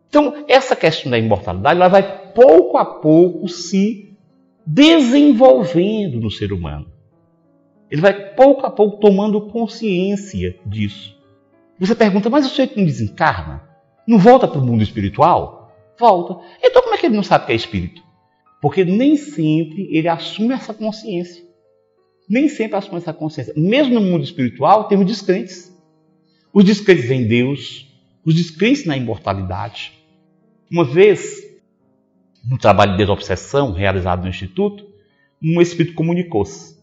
Então, essa questão da imortalidade ela vai pouco a pouco se desenvolvendo no ser humano. Ele vai pouco a pouco tomando consciência disso. Você pergunta, mas o sujeito não desencarna? Não volta para o mundo espiritual? Volta. Então como é que ele não sabe que é espírito? Porque nem sempre ele assume essa consciência. Nem sempre assume essa consciência. Mesmo no mundo espiritual, temos descrentes. Os descrentes em Deus, os descrentes na imortalidade. Uma vez, no trabalho de desobsessão realizado no Instituto, um espírito comunicou-se.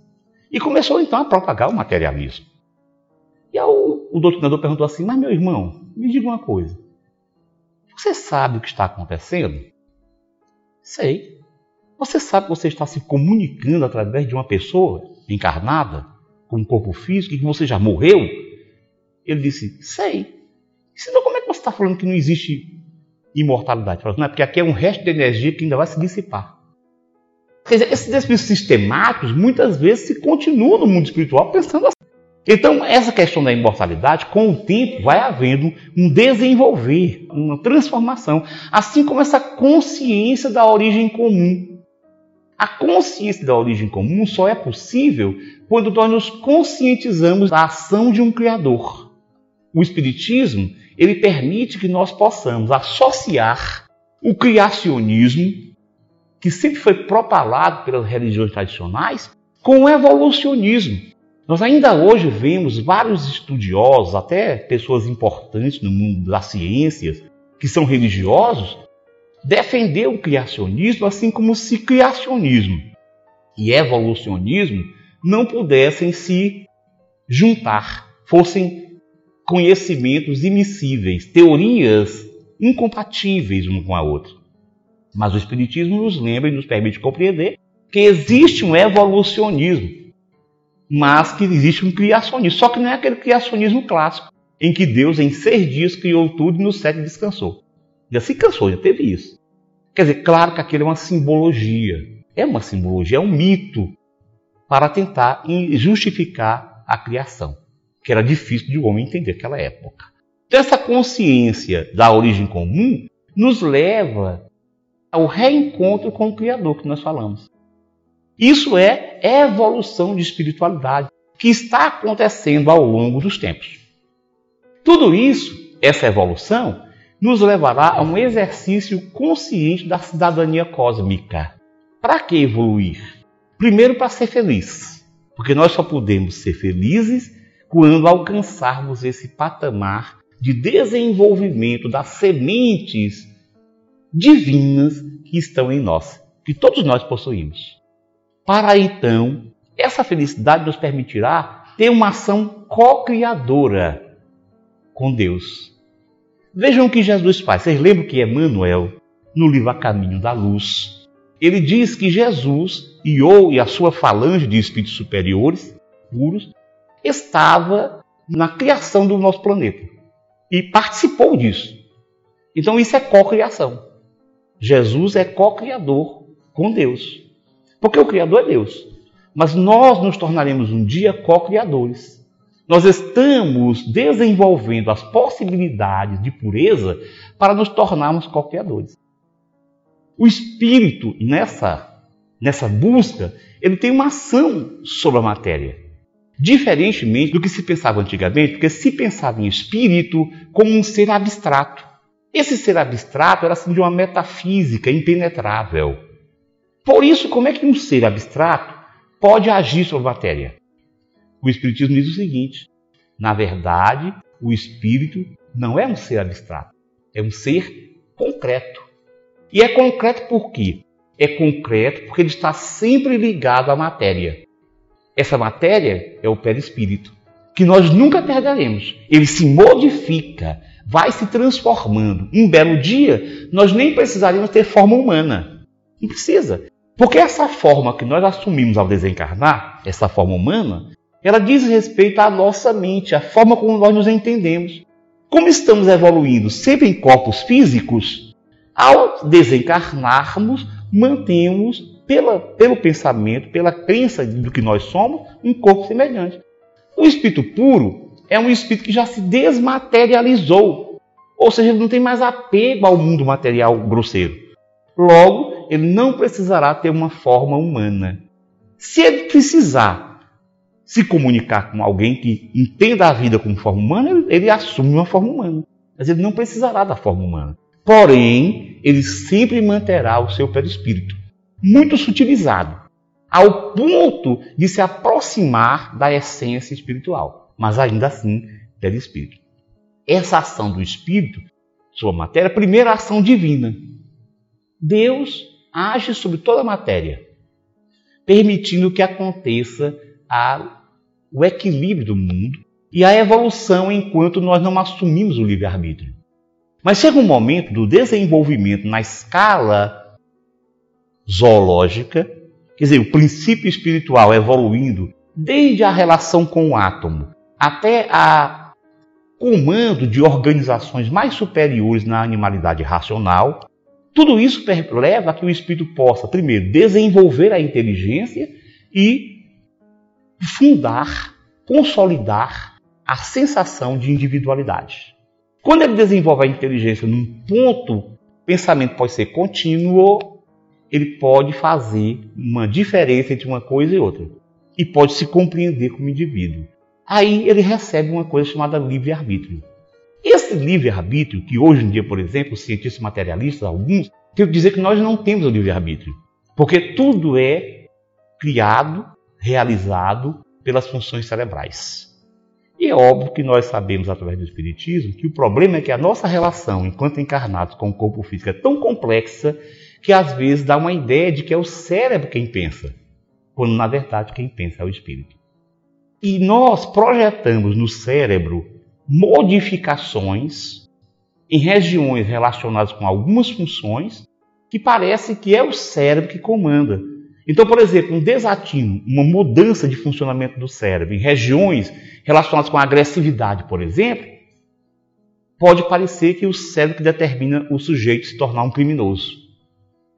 E começou então a propagar o materialismo. E o, o doutrinador perguntou assim: Mas meu irmão, me diga uma coisa. Você sabe o que está acontecendo? Sei. Você sabe que você está se comunicando através de uma pessoa encarnada, com um corpo físico, e que você já morreu? Ele disse: Sei. Então como é que você está falando que não existe imortalidade? Falou, não é porque aqui é um resto de energia que ainda vai se dissipar. Quer dizer, esses espíritos sistemáticos muitas vezes se continuam no mundo espiritual pensando assim. Então, essa questão da imortalidade, com o tempo, vai havendo um desenvolver, uma transformação, assim como essa consciência da origem comum. A consciência da origem comum só é possível quando nós nos conscientizamos da ação de um Criador. O Espiritismo, ele permite que nós possamos associar o criacionismo, que sempre foi propalado pelas religiões tradicionais, com o evolucionismo. Nós ainda hoje vemos vários estudiosos, até pessoas importantes no mundo das ciências, que são religiosos, defender o criacionismo, assim como se criacionismo e evolucionismo não pudessem se juntar, fossem conhecimentos imissíveis, teorias incompatíveis uma com a outra. Mas o Espiritismo nos lembra e nos permite compreender que existe um evolucionismo mas que existe um criacionismo. Só que não é aquele criacionismo clássico, em que Deus em seis dias criou tudo e no sétimo descansou. Já se cansou, já teve isso. Quer dizer, claro que aquilo é uma simbologia. É uma simbologia, é um mito para tentar justificar a criação, que era difícil de o homem entender naquela época. Então, essa consciência da origem comum nos leva ao reencontro com o Criador que nós falamos. Isso é evolução de espiritualidade que está acontecendo ao longo dos tempos. Tudo isso, essa evolução, nos levará a um exercício consciente da cidadania cósmica. Para que evoluir? Primeiro, para ser feliz, porque nós só podemos ser felizes quando alcançarmos esse patamar de desenvolvimento das sementes divinas que estão em nós, que todos nós possuímos para então essa felicidade nos permitirá ter uma ação co-criadora com Deus. Vejam o que Jesus faz. Vocês lembram que Emmanuel, no livro A Caminho da Luz, ele diz que Jesus e ou e a sua falange de espíritos superiores, puros, estava na criação do nosso planeta e participou disso. Então isso é co-criação. Jesus é co-criador com Deus. Porque o Criador é Deus. Mas nós nos tornaremos um dia co-criadores. Nós estamos desenvolvendo as possibilidades de pureza para nos tornarmos co-criadores. O espírito, nessa, nessa busca, ele tem uma ação sobre a matéria. Diferentemente do que se pensava antigamente, porque se pensava em espírito como um ser abstrato. Esse ser abstrato era assim de uma metafísica impenetrável. Por isso, como é que um ser abstrato pode agir sobre a matéria? O Espiritismo diz o seguinte: na verdade, o espírito não é um ser abstrato, é um ser concreto. E é concreto por quê? É concreto porque ele está sempre ligado à matéria. Essa matéria é o perispírito, que nós nunca perderemos. Ele se modifica, vai se transformando. Um belo dia, nós nem precisaríamos ter forma humana. Não precisa. Porque essa forma que nós assumimos ao desencarnar, essa forma humana, ela diz respeito à nossa mente, à forma como nós nos entendemos. Como estamos evoluindo sempre em corpos físicos, ao desencarnarmos, mantemos, pela, pelo pensamento, pela crença do que nós somos, um corpo semelhante. O espírito puro é um espírito que já se desmaterializou, ou seja, ele não tem mais apego ao mundo material grosseiro. Logo, ele não precisará ter uma forma humana. Se ele precisar se comunicar com alguém que entenda a vida como forma humana, ele, assume uma forma humana. Mas ele não precisará da forma humana. Porém, ele sempre manterá o seu perispírito, muito sutilizado, ao ponto de se aproximar da essência espiritual, mas ainda assim perispírito. Essa ação do espírito sobre a matéria, primeira ação divina. Deus age sobre toda a matéria, permitindo que aconteça a, o equilíbrio do mundo e a evolução enquanto nós não assumimos o livre-arbítrio. Mas chega um momento do desenvolvimento na escala zoológica, quer dizer, o princípio espiritual evoluindo desde a relação com o átomo até a comando de organizações mais superiores na animalidade racional. Tudo isso leva a que o espírito possa, primeiro, desenvolver a inteligência e fundar, consolidar a sensação de individualidade. Quando ele desenvolve a inteligência num ponto, o pensamento pode ser contínuo, ele pode fazer uma diferença entre uma coisa e outra. E pode se compreender como indivíduo. Aí ele recebe uma coisa chamada livre-arbítrio. Esse livre-arbítrio, que hoje em dia, por exemplo, os cientistas materialistas, alguns, que dizer que nós não temos o livre-arbítrio. Porque tudo é criado realizado pelas funções cerebrais. E é óbvio que nós sabemos, através do Espiritismo, que o problema é que a nossa relação, enquanto encarnados com o corpo físico, é tão complexa que às vezes dá uma ideia de que é o cérebro quem pensa, quando na verdade quem pensa é o espírito. E nós projetamos no cérebro modificações em regiões relacionadas com algumas funções que parece que é o cérebro que comanda. Então, por exemplo, um desatino, uma mudança de funcionamento do cérebro em regiões relacionadas com agressividade, por exemplo, pode parecer que o cérebro que determina o sujeito se tornar um criminoso.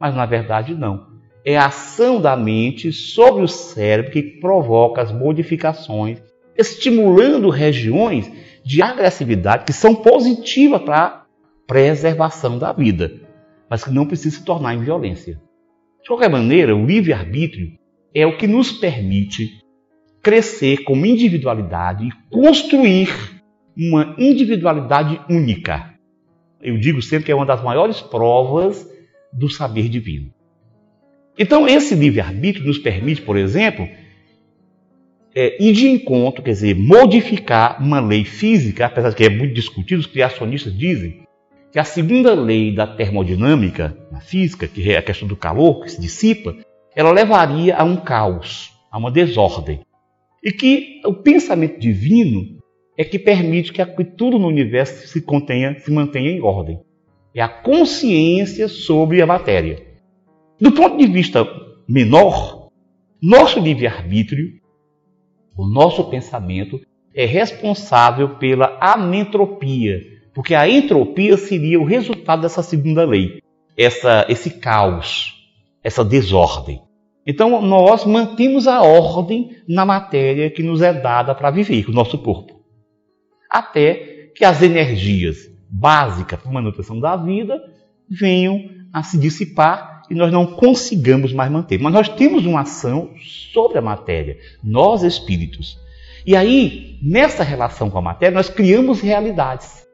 Mas na verdade não. É a ação da mente sobre o cérebro que provoca as modificações, estimulando regiões de agressividade que são positivas para a preservação da vida, mas que não precisam se tornar em violência. De qualquer maneira, o livre-arbítrio é o que nos permite crescer como individualidade e construir uma individualidade única. Eu digo sempre que é uma das maiores provas do saber divino. Então, esse livre-arbítrio nos permite, por exemplo, é, ir de encontro, quer dizer, modificar uma lei física, apesar de que é muito discutido, os criacionistas dizem que a segunda lei da termodinâmica, na física, que é a questão do calor que se dissipa, ela levaria a um caos, a uma desordem. E que o pensamento divino é que permite que tudo no universo se contenha, se mantenha em ordem. É a consciência sobre a matéria. Do ponto de vista menor, nosso livre-arbítrio, o nosso pensamento, é responsável pela amentropia, porque a entropia seria o resultado dessa segunda lei, essa, esse caos, essa desordem. Então, nós mantemos a ordem na matéria que nos é dada para viver, o nosso corpo. Até que as energias básicas para manutenção da vida venham a se dissipar e nós não consigamos mais manter. Mas nós temos uma ação sobre a matéria, nós espíritos. E aí, nessa relação com a matéria, nós criamos realidades.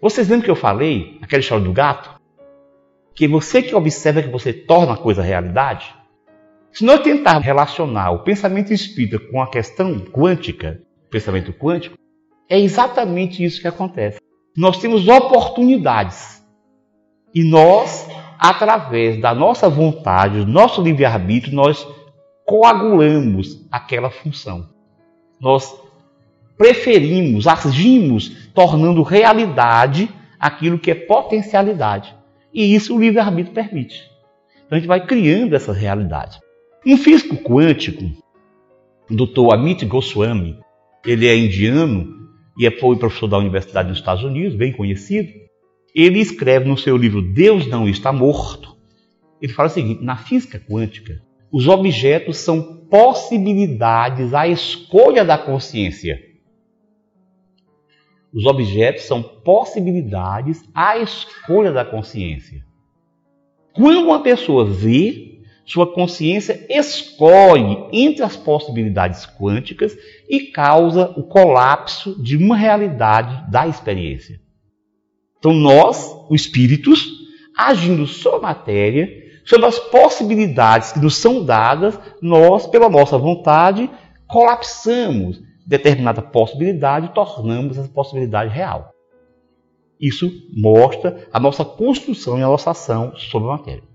Vocês lembram que eu falei, aquela história do gato? Que você que observa que você torna a coisa realidade? Se nós tentarmos relacionar o pensamento espírita com a questão quântica, pensamento quântico, é exatamente isso que acontece. Nós temos oportunidades e nós, através da nossa vontade, do nosso livre-arbítrio, nós coagulamos aquela função. Nós preferimos, agimos, tornando realidade aquilo que é potencialidade. E isso o livre-arbítrio permite. Então a gente vai criando essa realidade. Um físico quântico, o Dr. Amit Goswami, ele é indiano e é, foi professor da universidade nos Estados Unidos, bem conhecido. Ele escreve no seu livro Deus não está morto. Ele fala o seguinte: na física quântica, os objetos são possibilidades à escolha da consciência. Os objetos são possibilidades à escolha da consciência. Quando uma pessoa vê, sua consciência escolhe entre as possibilidades quânticas e causa o colapso de uma realidade da experiência. Então, nós, os espíritos, agindo sobre a matéria, sobre as possibilidades que nos são dadas, nós, pela nossa vontade, colapsamos determinada possibilidade e tornamos essa possibilidade real. Isso mostra a nossa construção e a nossa ação sobre a matéria.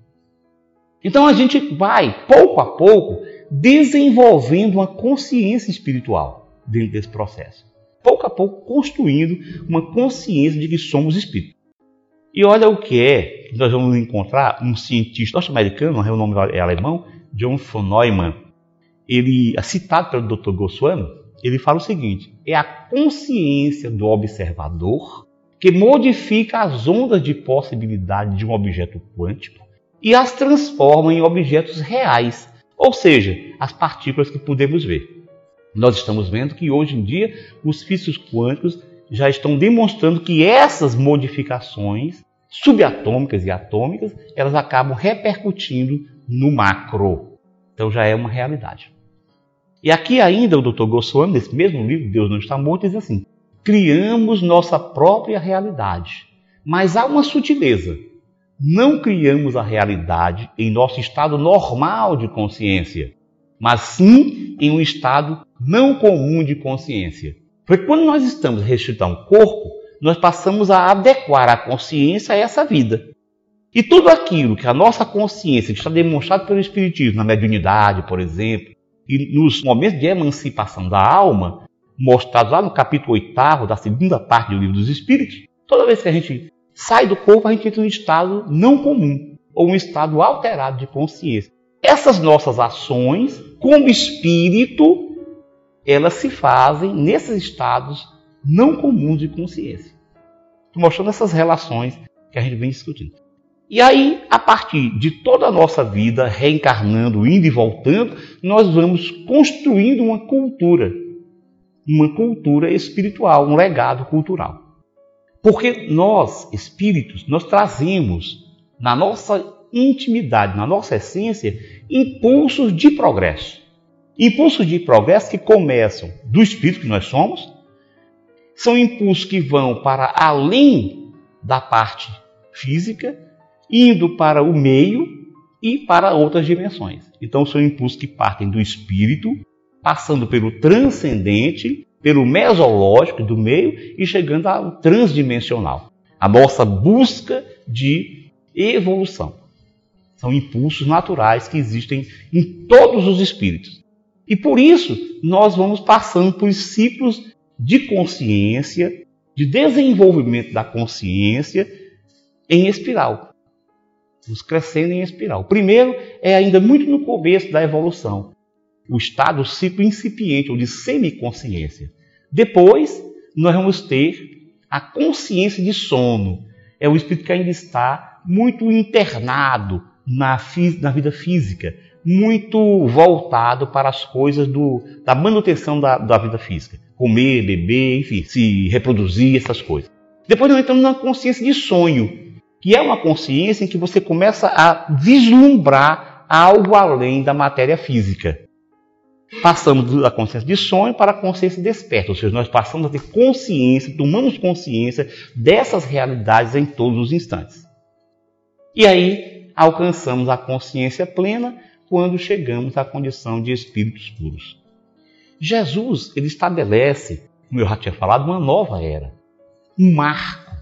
Então a gente vai, pouco a pouco, desenvolvendo uma consciência espiritual dentro desse processo. Pouco a pouco, construindo uma consciência de que somos espíritos. E olha o que é que nós vamos encontrar um cientista norte-americano, o nome é alemão, John von Neumann. Ele é citado pelo Dr. Goswami, ele fala o seguinte: é a consciência do observador que modifica as ondas de possibilidade de um objeto quântico e as transforma em objetos reais, ou seja, as partículas que podemos ver. Nós estamos vendo que hoje em dia os físicos quânticos já estão demonstrando que essas modificações subatômicas e atômicas, elas acabam repercutindo no macro. Então já é uma realidade. E aqui ainda o Dr. Goswami, nesse mesmo livro, Deus não está morto, diz assim: criamos nossa própria realidade. Mas há uma sutileza. Não criamos a realidade em nosso estado normal de consciência, mas sim em um estado não comum de consciência. Porque quando nós estamos restritos a um corpo, nós passamos a adequar a consciência a essa vida. E tudo aquilo que a nossa consciência, está demonstrado pelo Espiritismo, na mediunidade, por exemplo, e nos momentos de emancipação da alma, mostrados lá no capítulo 8 da segunda parte do Livro dos Espíritos, toda vez que a gente sai do corpo, a gente entra em um estado não comum, ou um estado alterado de consciência. Essas nossas ações, como espírito, elas se fazem nesses estados não comuns de consciência. Estou mostrando essas relações que a gente vem discutindo. E aí, a partir de toda a nossa vida, reencarnando, indo e voltando, nós vamos construindo uma cultura, uma cultura espiritual, um legado cultural. Porque nós, espíritos, nós trazemos na nossa intimidade, na nossa essência, impulsos de progresso. Impulsos de progresso que começam do espírito que nós somos, são impulsos que vão para além da parte física indo para o meio e para outras dimensões. Então são impulsos que partem do espírito, passando pelo transcendente, pelo mesológico do meio e chegando ao transdimensional. A nossa busca de evolução. São impulsos naturais que existem em todos os espíritos. E por isso nós vamos passando por ciclos de consciência, de desenvolvimento da consciência em espiral. Vamos crescendo em espiral. O primeiro é ainda muito no começo da evolução, o estado ciclo incipiente ou de semiconsciência. Depois, nós vamos ter a consciência de sono. É o espírito que ainda está muito internado na, na vida física, muito voltado para as coisas do, da manutenção da, da vida física. Comer, beber, enfim, se reproduzir, essas coisas. Depois nós entramos na consciência de sonho, que é uma consciência em que você começa a vislumbrar algo além da matéria física. Passamos da consciência de sonho para a consciência desperta, ou seja, nós passamos a ter consciência, tomamos consciência dessas realidades em todos os instantes. E aí alcançamos a consciência plena quando chegamos à condição de espíritos puros. Jesus, ele estabelece, como eu já tinha falado, uma nova era, um marco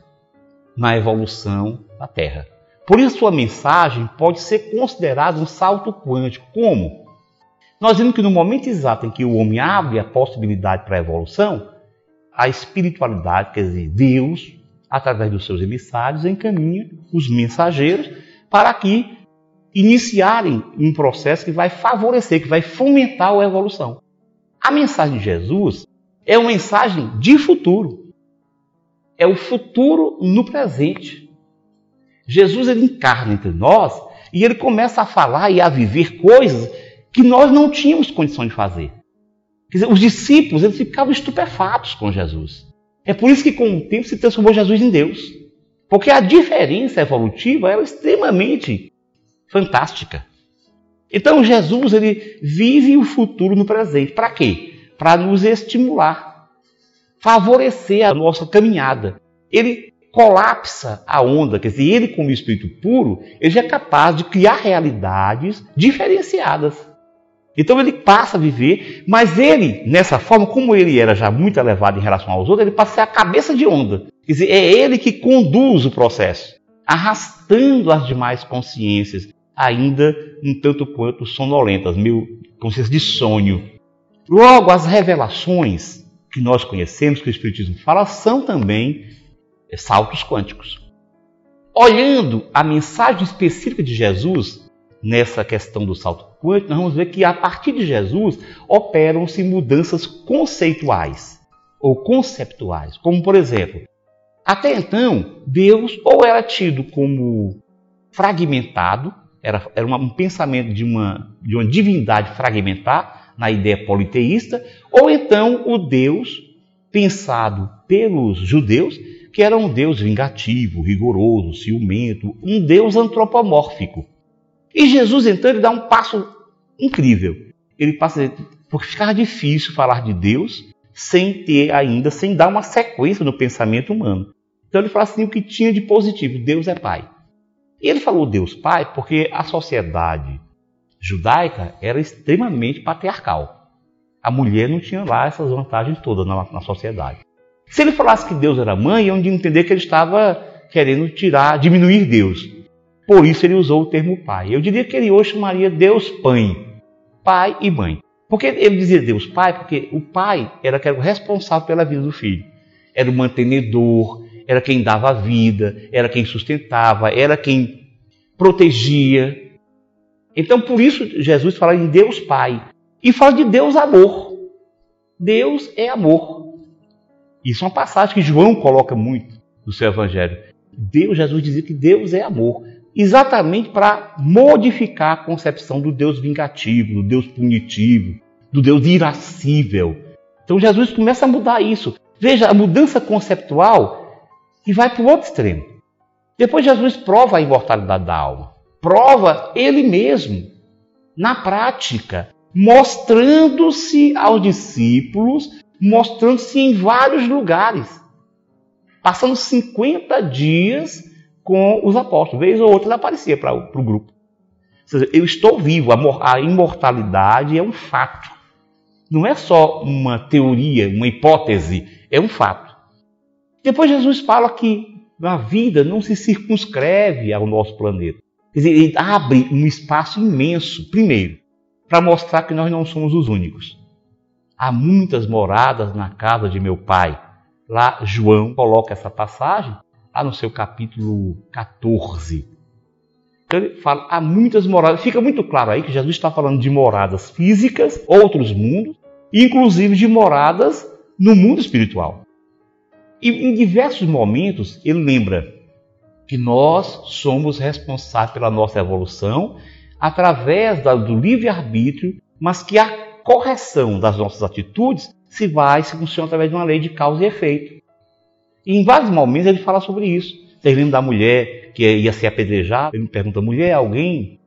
na evolução da Terra. Por isso, sua mensagem pode ser considerada um salto quântico. Como? Nós vimos que no momento exato em que o homem abre a possibilidade para a evolução, a espiritualidade, quer dizer, Deus, através dos seus emissários, encaminha os mensageiros para que iniciarem um processo que vai favorecer, que vai fomentar a evolução. A mensagem de Jesus é uma mensagem de futuro. É o futuro no presente. Jesus ele encarna entre nós e ele começa a falar e a viver coisas que nós não tínhamos condição de fazer. Quer dizer, os discípulos eles ficavam estupefatos com Jesus. É por isso que com o tempo se transformou Jesus em Deus. Porque a diferença evolutiva era extremamente fantástica. Então Jesus ele vive o futuro no presente. Para quê? Para nos estimular, favorecer a nossa caminhada. Ele colapsa a onda, quer dizer, ele como espírito puro, ele é capaz de criar realidades diferenciadas. Então ele passa a viver, mas ele, nessa forma, como ele era já muito elevado em relação aos outros, ele passa a ser a cabeça de onda. Quer dizer, é ele que conduz o processo, arrastando as demais consciências, ainda um tanto quanto sonolentas, meio consciência de sonho. Logo, as revelações que nós conhecemos, que o Espiritismo fala, são também saltos quânticos. Olhando a mensagem específica de Jesus nessa questão do salto quântico, nós vamos ver que a partir de Jesus operam-se mudanças conceituais ou conceptuais, como por exemplo, até então Deus ou era tido como fragmentado, era, era um pensamento de uma, de uma divindade fragmentar na ideia politeísta, ou então o Deus pensado pelos judeus, que era um Deus vingativo, rigoroso, ciumento, um Deus antropomórfico. E Jesus, então, ele dá um passo incrível. Ele passa, porque ficava difícil falar de Deus sem ter ainda, sem dar uma sequência no pensamento humano. Então ele fala assim o que tinha de positivo, Deus é Pai. E ele falou Deus Pai porque a sociedade judaica era extremamente patriarcal. A mulher não tinha lá essas vantagens todas na, na sociedade. Se ele falasse que Deus era mãe, iam de entender que ele estava querendo tirar, diminuir Deus. Por isso ele usou o termo pai. Eu diria que ele hoje chamaria Deus Pai, pai e mãe. Por que ele dizia Deus Pai? Porque o pai era, o responsável pela vida do filho. Era o mantenedor, era quem dava a vida, era quem sustentava, era quem protegia. Então, por isso, Jesus fala em Deus Pai. E fala de Deus Amor. Deus é amor. Isso é uma passagem que João coloca muito no seu Evangelho. Deus, Jesus dizia que Deus é amor exatamente para modificar a concepção do Deus vingativo, do Deus punitivo, do Deus irascível. Então Jesus começa a mudar isso. Veja a mudança conceptual e vai para o outro extremo. Depois Jesus prova a imortalidade da alma. Prova ele mesmo, na prática, mostrando-se aos discípulos, mostrando-se em vários lugares. Passando 50 dias com os apóstolos. Vez ou outra ele aparecia para o grupo. Seja, eu estou vivo, a, a imortalidade é um fato. Não é só uma teoria, uma hipótese, é um fato. Depois Jesus fala que a vida não se circunscreve ao nosso planeta. Quer dizer, ele abre um espaço imenso, primeiro, para mostrar que nós não somos os únicos. Há muitas moradas na casa de meu pai. Lá João coloca essa passagem lá no seu capítulo 14. Então ele fala, há muitas moradas. Fica muito claro aí que Jesus está falando de moradas físicas, outros mundos, inclusive de moradas no mundo espiritual. E em diversos momentos ele lembra que nós somos responsáveis pela nossa evolução através do livre-arbítrio, mas que a correção das nossas atitudes se vai, se funciona através de uma lei de causa e efeito. E em vários momentos ele fala sobre isso. Vocês lembram da mulher que ia ser apedrejada? Ele me pergunta: mulher, alguém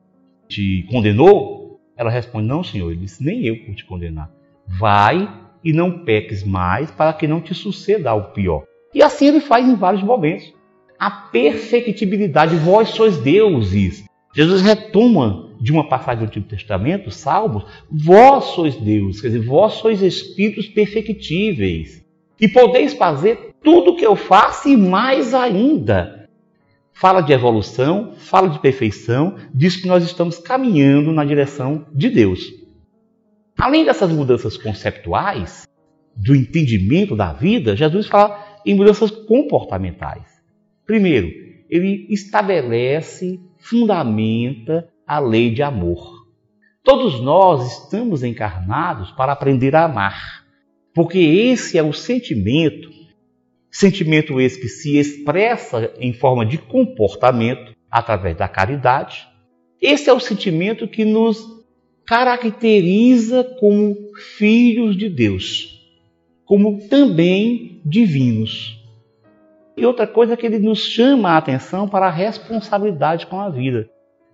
te condenou? Ela responde: Não, Senhor. Ele disse: Nem eu vou te condenar. Vai e não peques mais, para que não te suceda o pior. E assim ele faz em vários momentos. A perfectibilidade, vós sois deuses. Jesus retoma de uma passagem do Antigo Testamento, Salmos, vós sois Deus, quer dizer, vós sois espíritos perfectíveis. E podeis fazer tudo que eu faço e mais ainda. Fala de evolução, fala de perfeição, diz que nós estamos caminhando na direção de Deus. Além dessas mudanças conceptuais, do entendimento da vida, Jesus fala em mudanças comportamentais. Primeiro, ele estabelece, fundamenta a lei de amor. Todos nós estamos encarnados para aprender a amar, porque esse é o sentimento, sentimento esse que se expressa em forma de comportamento através da caridade. Esse é o sentimento que nos caracteriza como filhos de Deus, como também divinos. E outra coisa é que ele nos chama a atenção para a responsabilidade com a vida.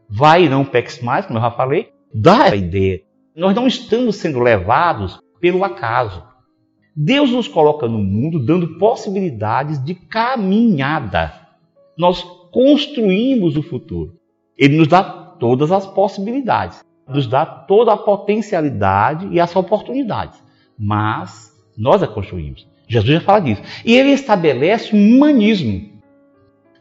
Vai e não peques mais, como eu já falei, dá a ideia. Nós não estamos sendo levados pelo acaso. Deus nos coloca no mundo dando possibilidades de caminhada. Nós construímos o futuro. Ele nos dá todas as possibilidades nos dá toda a potencialidade e as oportunidades. Mas nós a construímos. Jesus já fala disso. E ele estabelece um humanismo.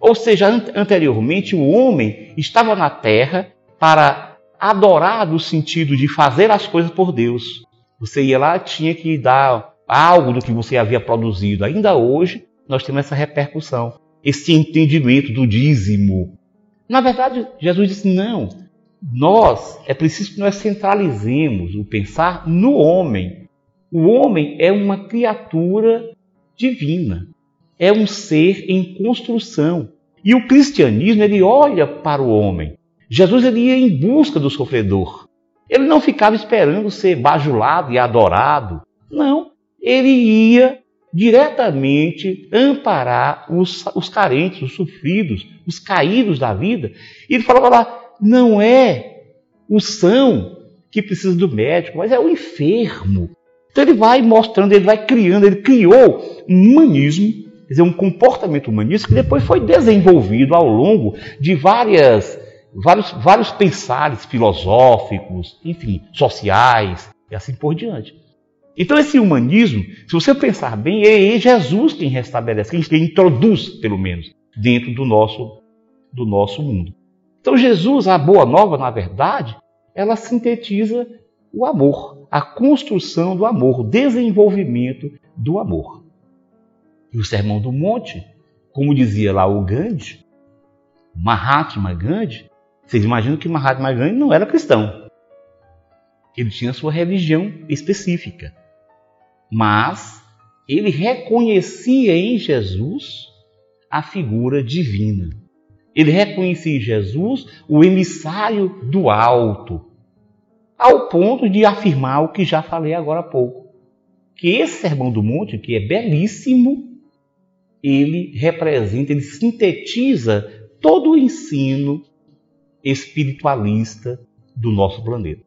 Ou seja, anteriormente o homem estava na terra para adorar no sentido de fazer as coisas por Deus. Você ia lá, tinha que dar algo do que você havia produzido. Ainda hoje nós temos essa repercussão, esse entendimento do dízimo. Na verdade, Jesus disse: não, nós, é preciso que nós centralizemos o pensar no homem. O homem é uma criatura divina, é um ser em construção. E o cristianismo, ele olha para o homem. Jesus ele ia em busca do sofredor. Ele não ficava esperando ser bajulado e adorado. Não, ele ia diretamente amparar os, os carentes, os sofridos, os caídos da vida. E ele falava lá: não é o são que precisa do médico, mas é o enfermo. Então ele vai mostrando, ele vai criando, ele criou um humanismo, quer dizer, um comportamento humanista que depois foi desenvolvido ao longo de várias, vários, vários pensares filosóficos, enfim, sociais e assim por diante. Então esse humanismo, se você pensar bem, é Jesus quem restabelece, quem introduz, pelo menos, dentro do nosso, do nosso mundo. Então, Jesus, a boa nova, na verdade, ela sintetiza o amor, a construção do amor, o desenvolvimento do amor. E o Sermão do Monte, como dizia lá o Gandhi, Mahatma Gandhi, vocês imaginam que Mahatma Gandhi não era cristão. Ele tinha sua religião específica. Mas ele reconhecia em Jesus a figura divina. Ele reconhecia em Jesus o emissário do alto, ao ponto de afirmar o que já falei agora há pouco, que esse Sermão do Monte, que é belíssimo, ele representa, ele sintetiza todo o ensino espiritualista do nosso planeta.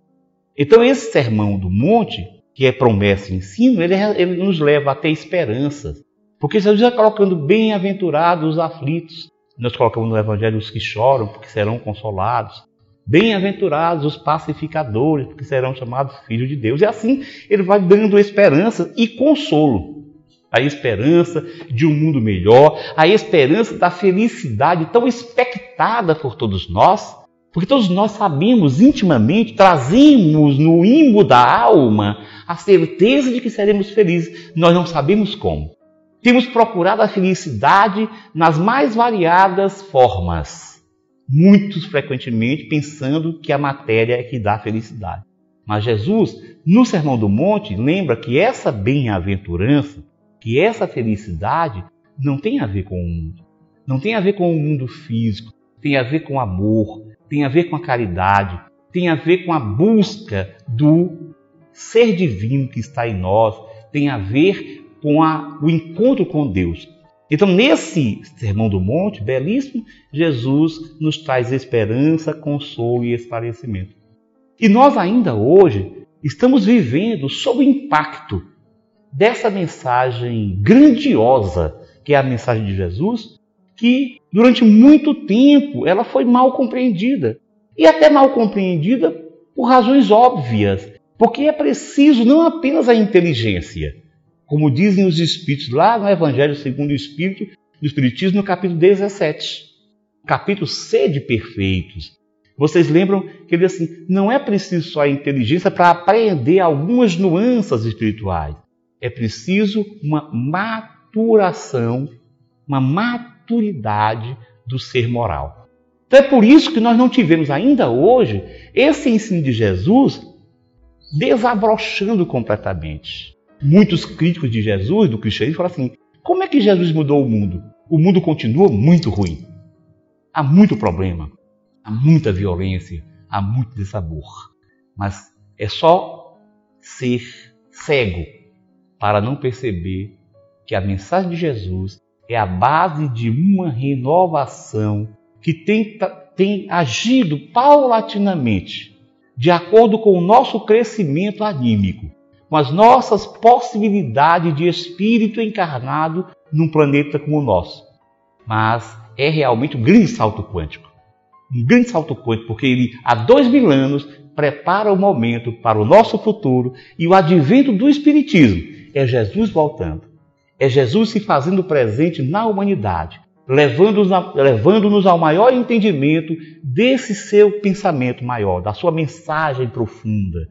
Então, esse Sermão do Monte, que é promessa e ensino, ele, ele nos leva a ter esperanças. Porque Jesus está colocando bem-aventurados os aflitos, nós colocamos no Evangelho os que choram, porque serão consolados. Bem-aventurados os pacificadores, porque serão chamados filhos de Deus. E assim ele vai dando esperança e consolo. A esperança de um mundo melhor, a esperança da felicidade tão expectada por todos nós, porque todos nós sabemos intimamente, trazemos no ímbo da alma a certeza de que seremos felizes. Nós não sabemos como. Temos procurado a felicidade nas mais variadas formas, muitos frequentemente pensando que a matéria é que dá felicidade. Mas Jesus, no Sermão do Monte, lembra que essa bem-aventurança, que essa felicidade não tem a ver com o mundo, não tem a ver com o mundo físico, tem a ver com amor, tem a ver com a caridade, tem a ver com a busca do ser divino que está em nós, tem a ver com a, o encontro com Deus. Então, nesse Sermão do Monte, belíssimo, Jesus nos traz esperança, consolo e esclarecimento. E nós ainda hoje estamos vivendo sob o impacto dessa mensagem grandiosa, que é a mensagem de Jesus, que durante muito tempo ela foi mal compreendida. E até mal compreendida por razões óbvias, porque é preciso não apenas a inteligência, como dizem os Espíritos lá no Evangelho segundo o Espírito, do Espiritismo, no capítulo 17. Capítulo Sede Perfeitos. Vocês lembram que ele diz assim: não é preciso só a inteligência para aprender algumas nuances espirituais. É preciso uma maturação, uma maturidade do ser moral. Então é por isso que nós não tivemos ainda hoje esse ensino de Jesus desabrochando completamente. Muitos críticos de Jesus, do cristianismo, falam assim: como é que Jesus mudou o mundo? O mundo continua muito ruim. Há muito problema, há muita violência, há muito dissabor. Mas é só ser cego para não perceber que a mensagem de Jesus é a base de uma renovação que tem, tem agido paulatinamente, de acordo com o nosso crescimento anímico, com as nossas possibilidades de espírito encarnado num planeta como o nosso. Mas é realmente um grande salto quântico. Um grande salto quântico, porque ele, há dois mil anos, prepara o momento para o nosso futuro e o advento do Espiritismo é Jesus voltando. É Jesus se fazendo presente na humanidade, levando-nos levando ao maior entendimento desse seu pensamento maior, da sua mensagem profunda,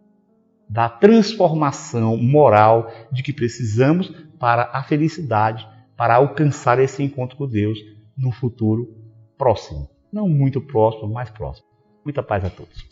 da transformação moral de que precisamos para a felicidade, para alcançar esse encontro com Deus no futuro próximo. Não muito próximo, mas próximo. Muita paz a todos.